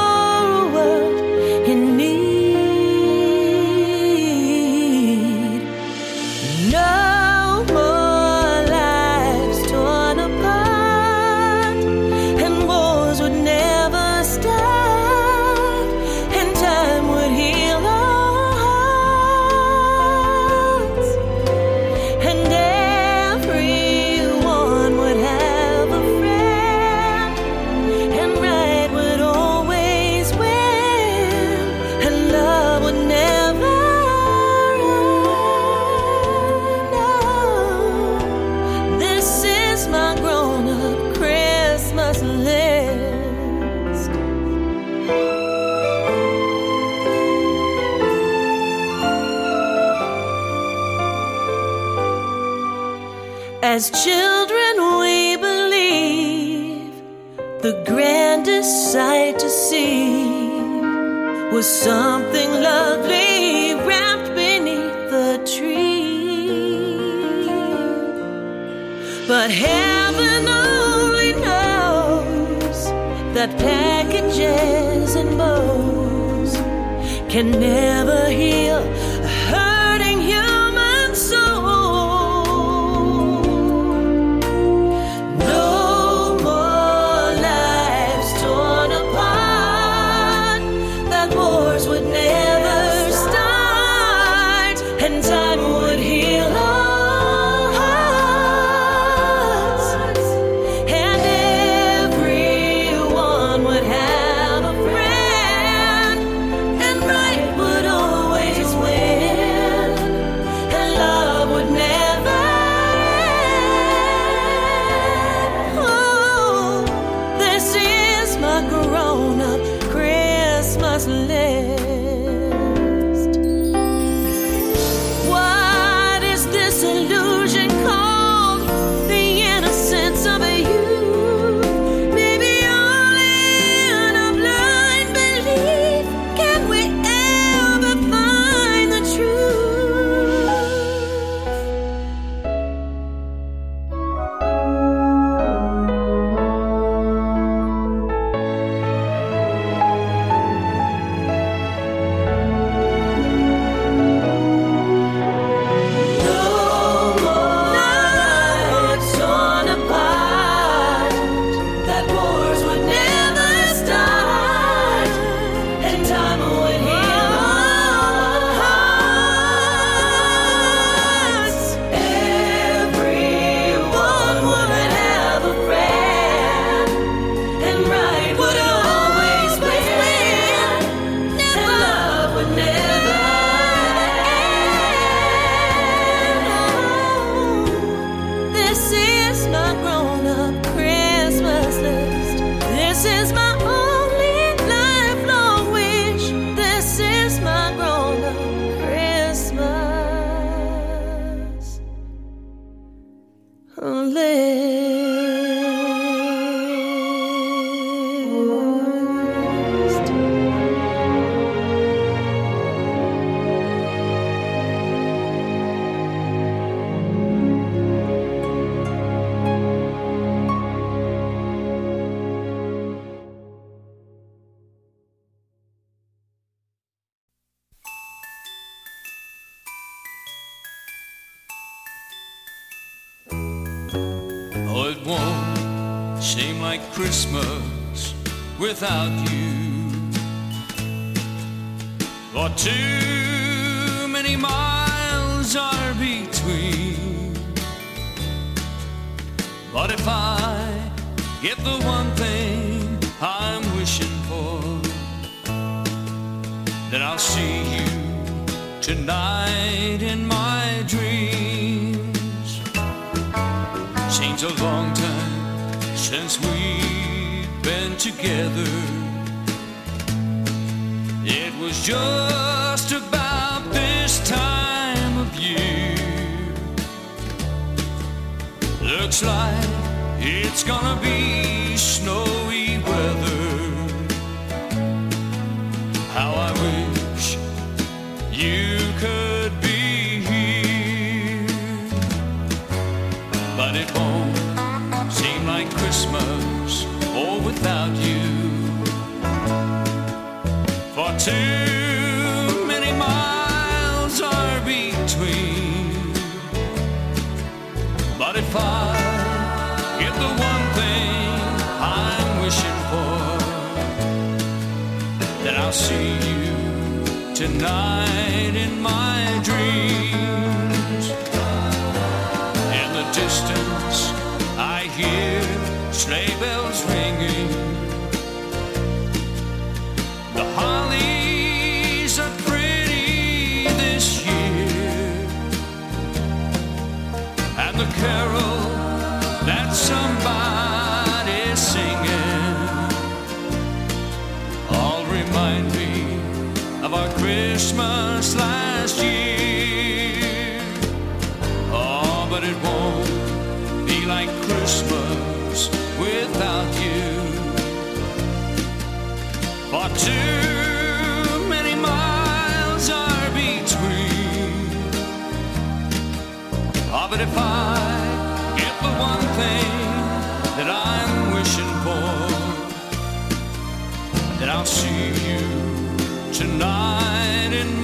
S10: without you. For too many miles are between. But if I get the one thing I'm wishing for, then I'll see you tonight in my dreams. Seems a long time since been together. It was just about this time of year. Looks like it's gonna be snowy too many miles are between. But if I get the one thing I'm wishing for, then I'll see you tonight in my dreams. In the distance, I hear sleigh bells Christmas last year. Oh, but it won't be like Christmas without you. For too many miles are between. Oh, but if I get the one thing that I'm wishing for, then I'll see you tonight in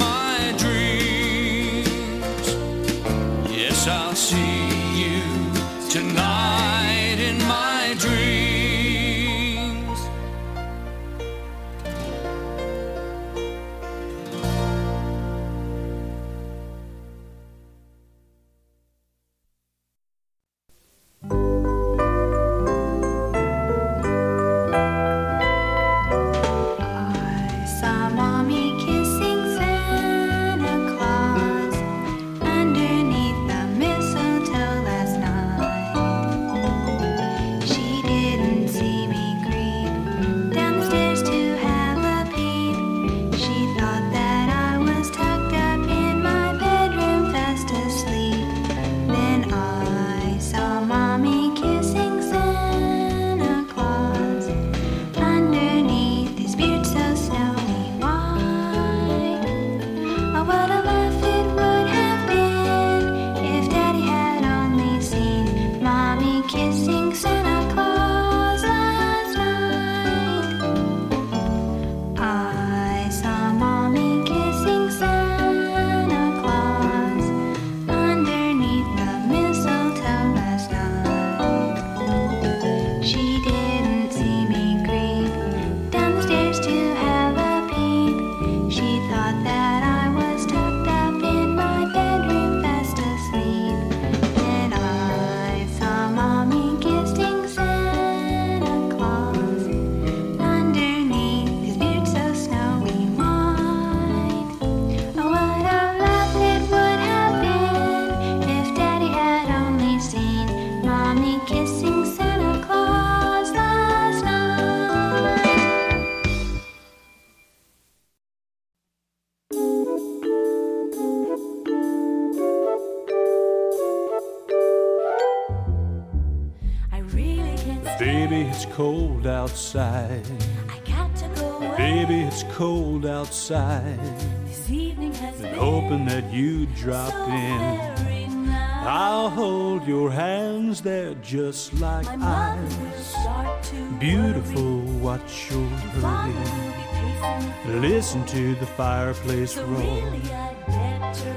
S20: outside.
S4: I got to go.
S20: Baby, it's cold outside.
S4: This evening has
S20: hoping that you'd drop
S4: so
S20: in.
S4: nice.
S20: I'll hold your hands, they're just like
S4: My mother will
S20: eyes.
S4: start to
S20: Beautiful, watch your hurry.
S4: will be pacing.
S20: Listen to the fireplace
S4: So
S20: roar.
S4: really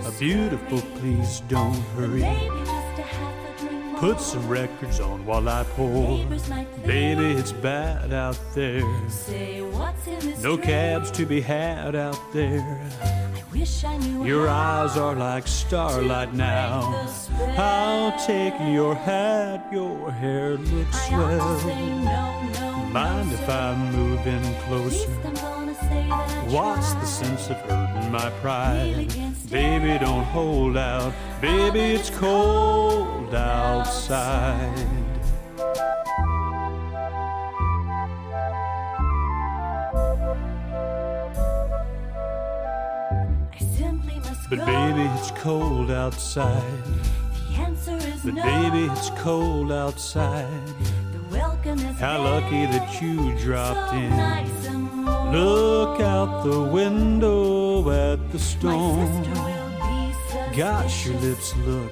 S20: A beautiful, please don't hurry. Put some records on while I pour.
S4: Neighbors might think
S20: Baby, it's bad out there.
S4: Say what's in this
S20: No cabs to be had out there.
S4: I wish I knew
S20: Your eyes are like starlight now. I'll take your hat, your hair looks
S4: I almost say
S20: swell. Mind if. I move in closer? What's the sense of hurting my pride? Baby, don't hold out. Baby, it's cold outside.
S4: I simply must
S20: But baby, it's cold outside.
S4: The answer is
S20: But
S4: no.
S20: baby, it's cold outside.
S4: The welcome is
S20: How lucky that you dropped
S4: so
S20: in.
S4: Nice.
S20: Look out the window at the storm.
S4: sister will be
S20: Gosh, your lips look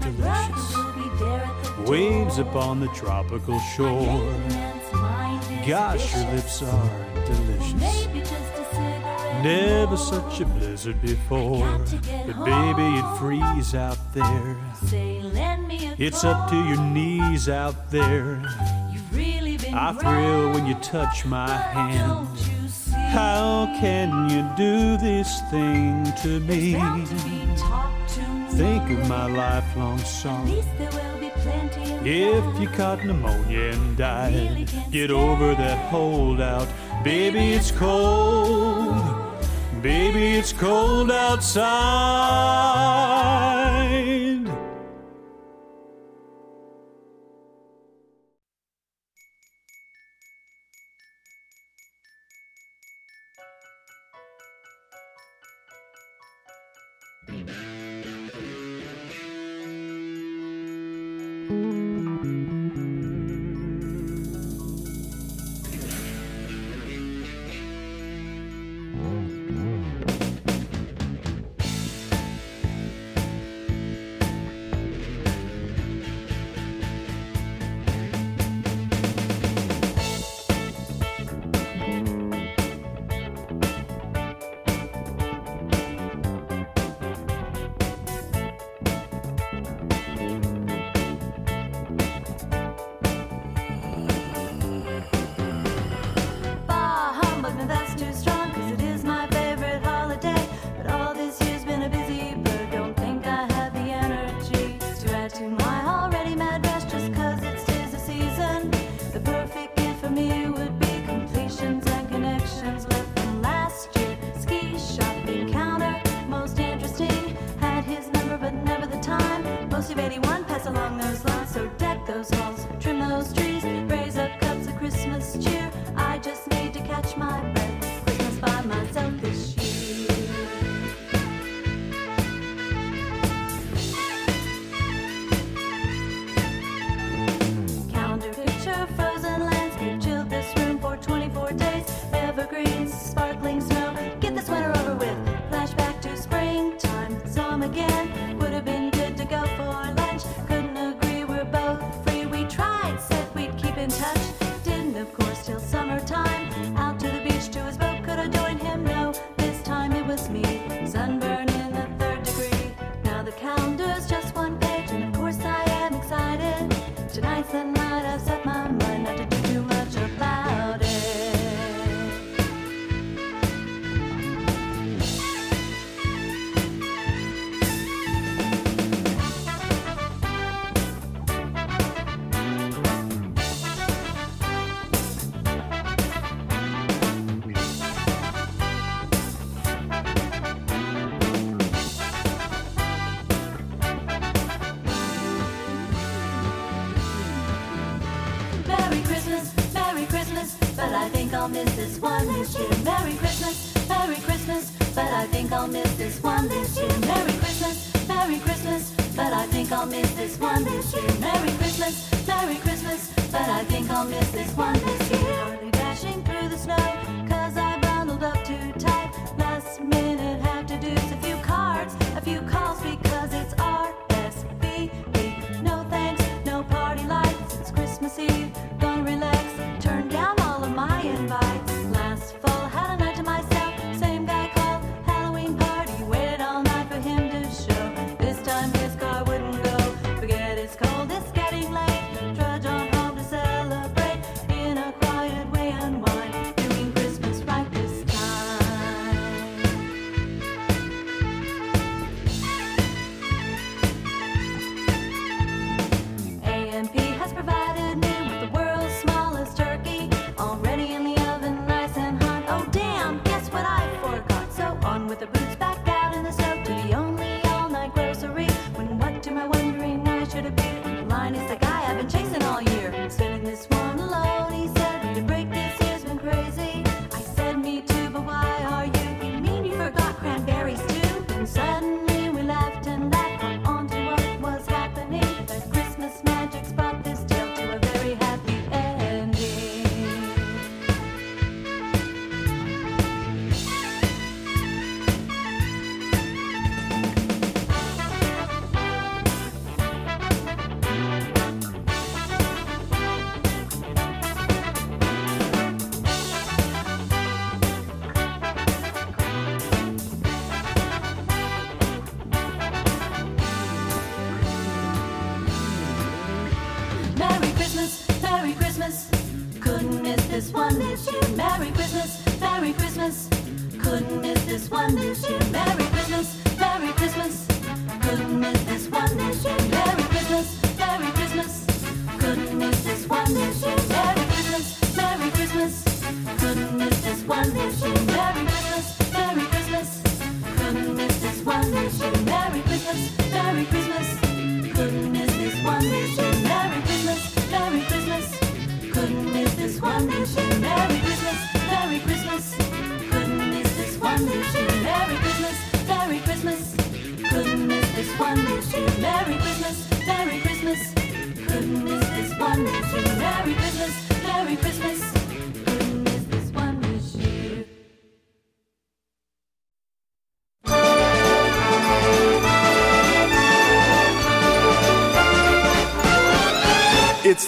S20: delicious.
S4: will be there at the door.
S20: Waves upon the tropical shore.
S4: Man's mind is
S20: Gosh, your lips are delicious.
S4: Maybe just a cigarette
S20: Never such a blizzard before.
S4: got to get
S20: But baby, it freeze out there.
S4: Say, lend me a
S20: It's up to your knees out there.
S4: You've really
S20: I thrill when you touch my hand. How can you do this thing to me? Think of my lifelong song. If you caught pneumonia and died, get over that holdout. Baby, it's cold. Baby, it's cold outside.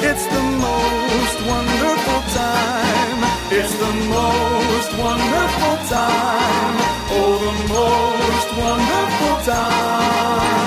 S21: It's the most wonderful time. It's the most wonderful time. Oh, the most wonderful time.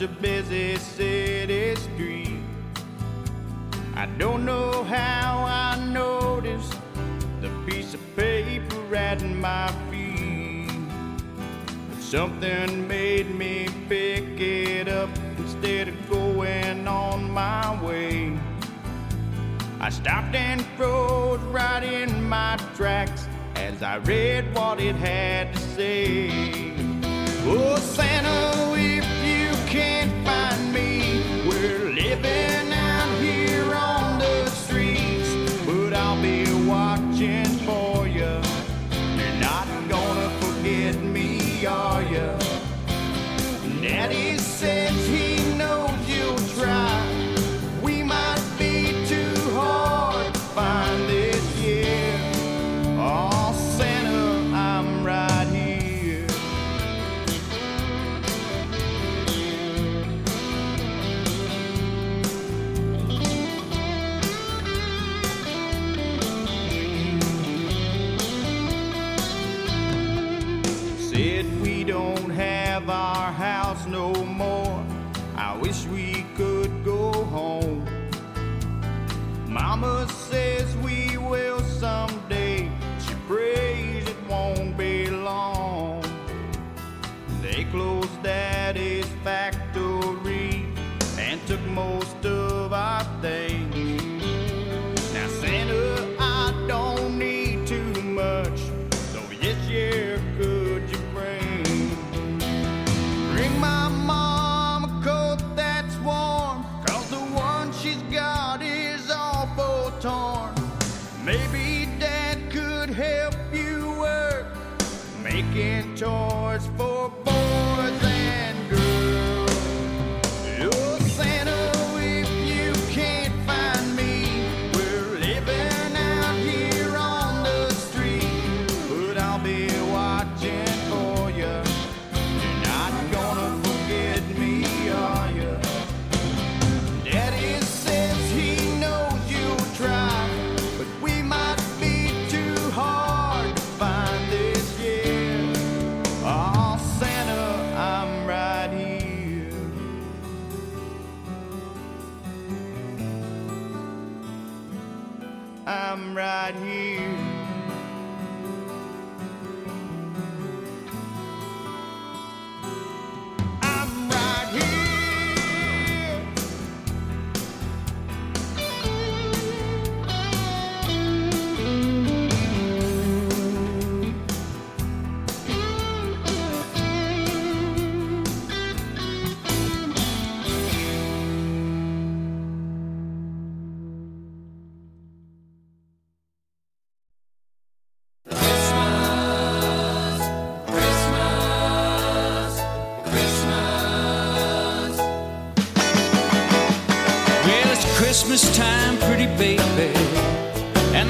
S6: Such a busy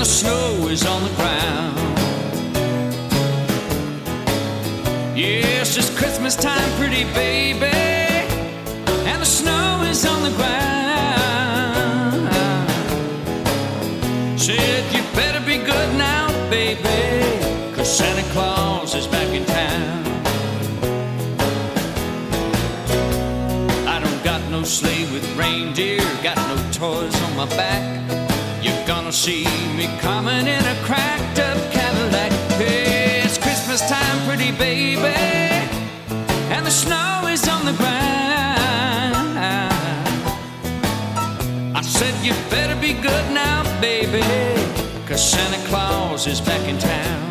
S6: the
S10: snow is on the ground. Yes, it's Christmas time, pretty baby, and the snow is on the ground. Said you better be good now, baby, cause Santa Claus is back in town. I don't got no sleigh with reindeer, got no toys on my back. You're gonna see me coming in a cracked up Cadillac. Hey, it's Christmas time, pretty baby, and the snow is on the ground. I said you better be good now, baby, cause Santa Claus is back in town.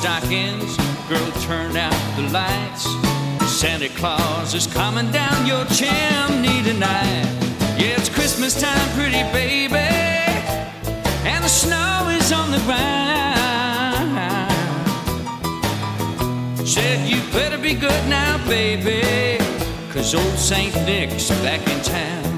S10: Stockings. Girl, turn out the lights. Santa Claus is coming down your chimney tonight. Yeah, it's Christmas time, pretty baby. And the snow is on the ground.
S4: Said you better be good now, baby. Cause old St. Nick's back in town.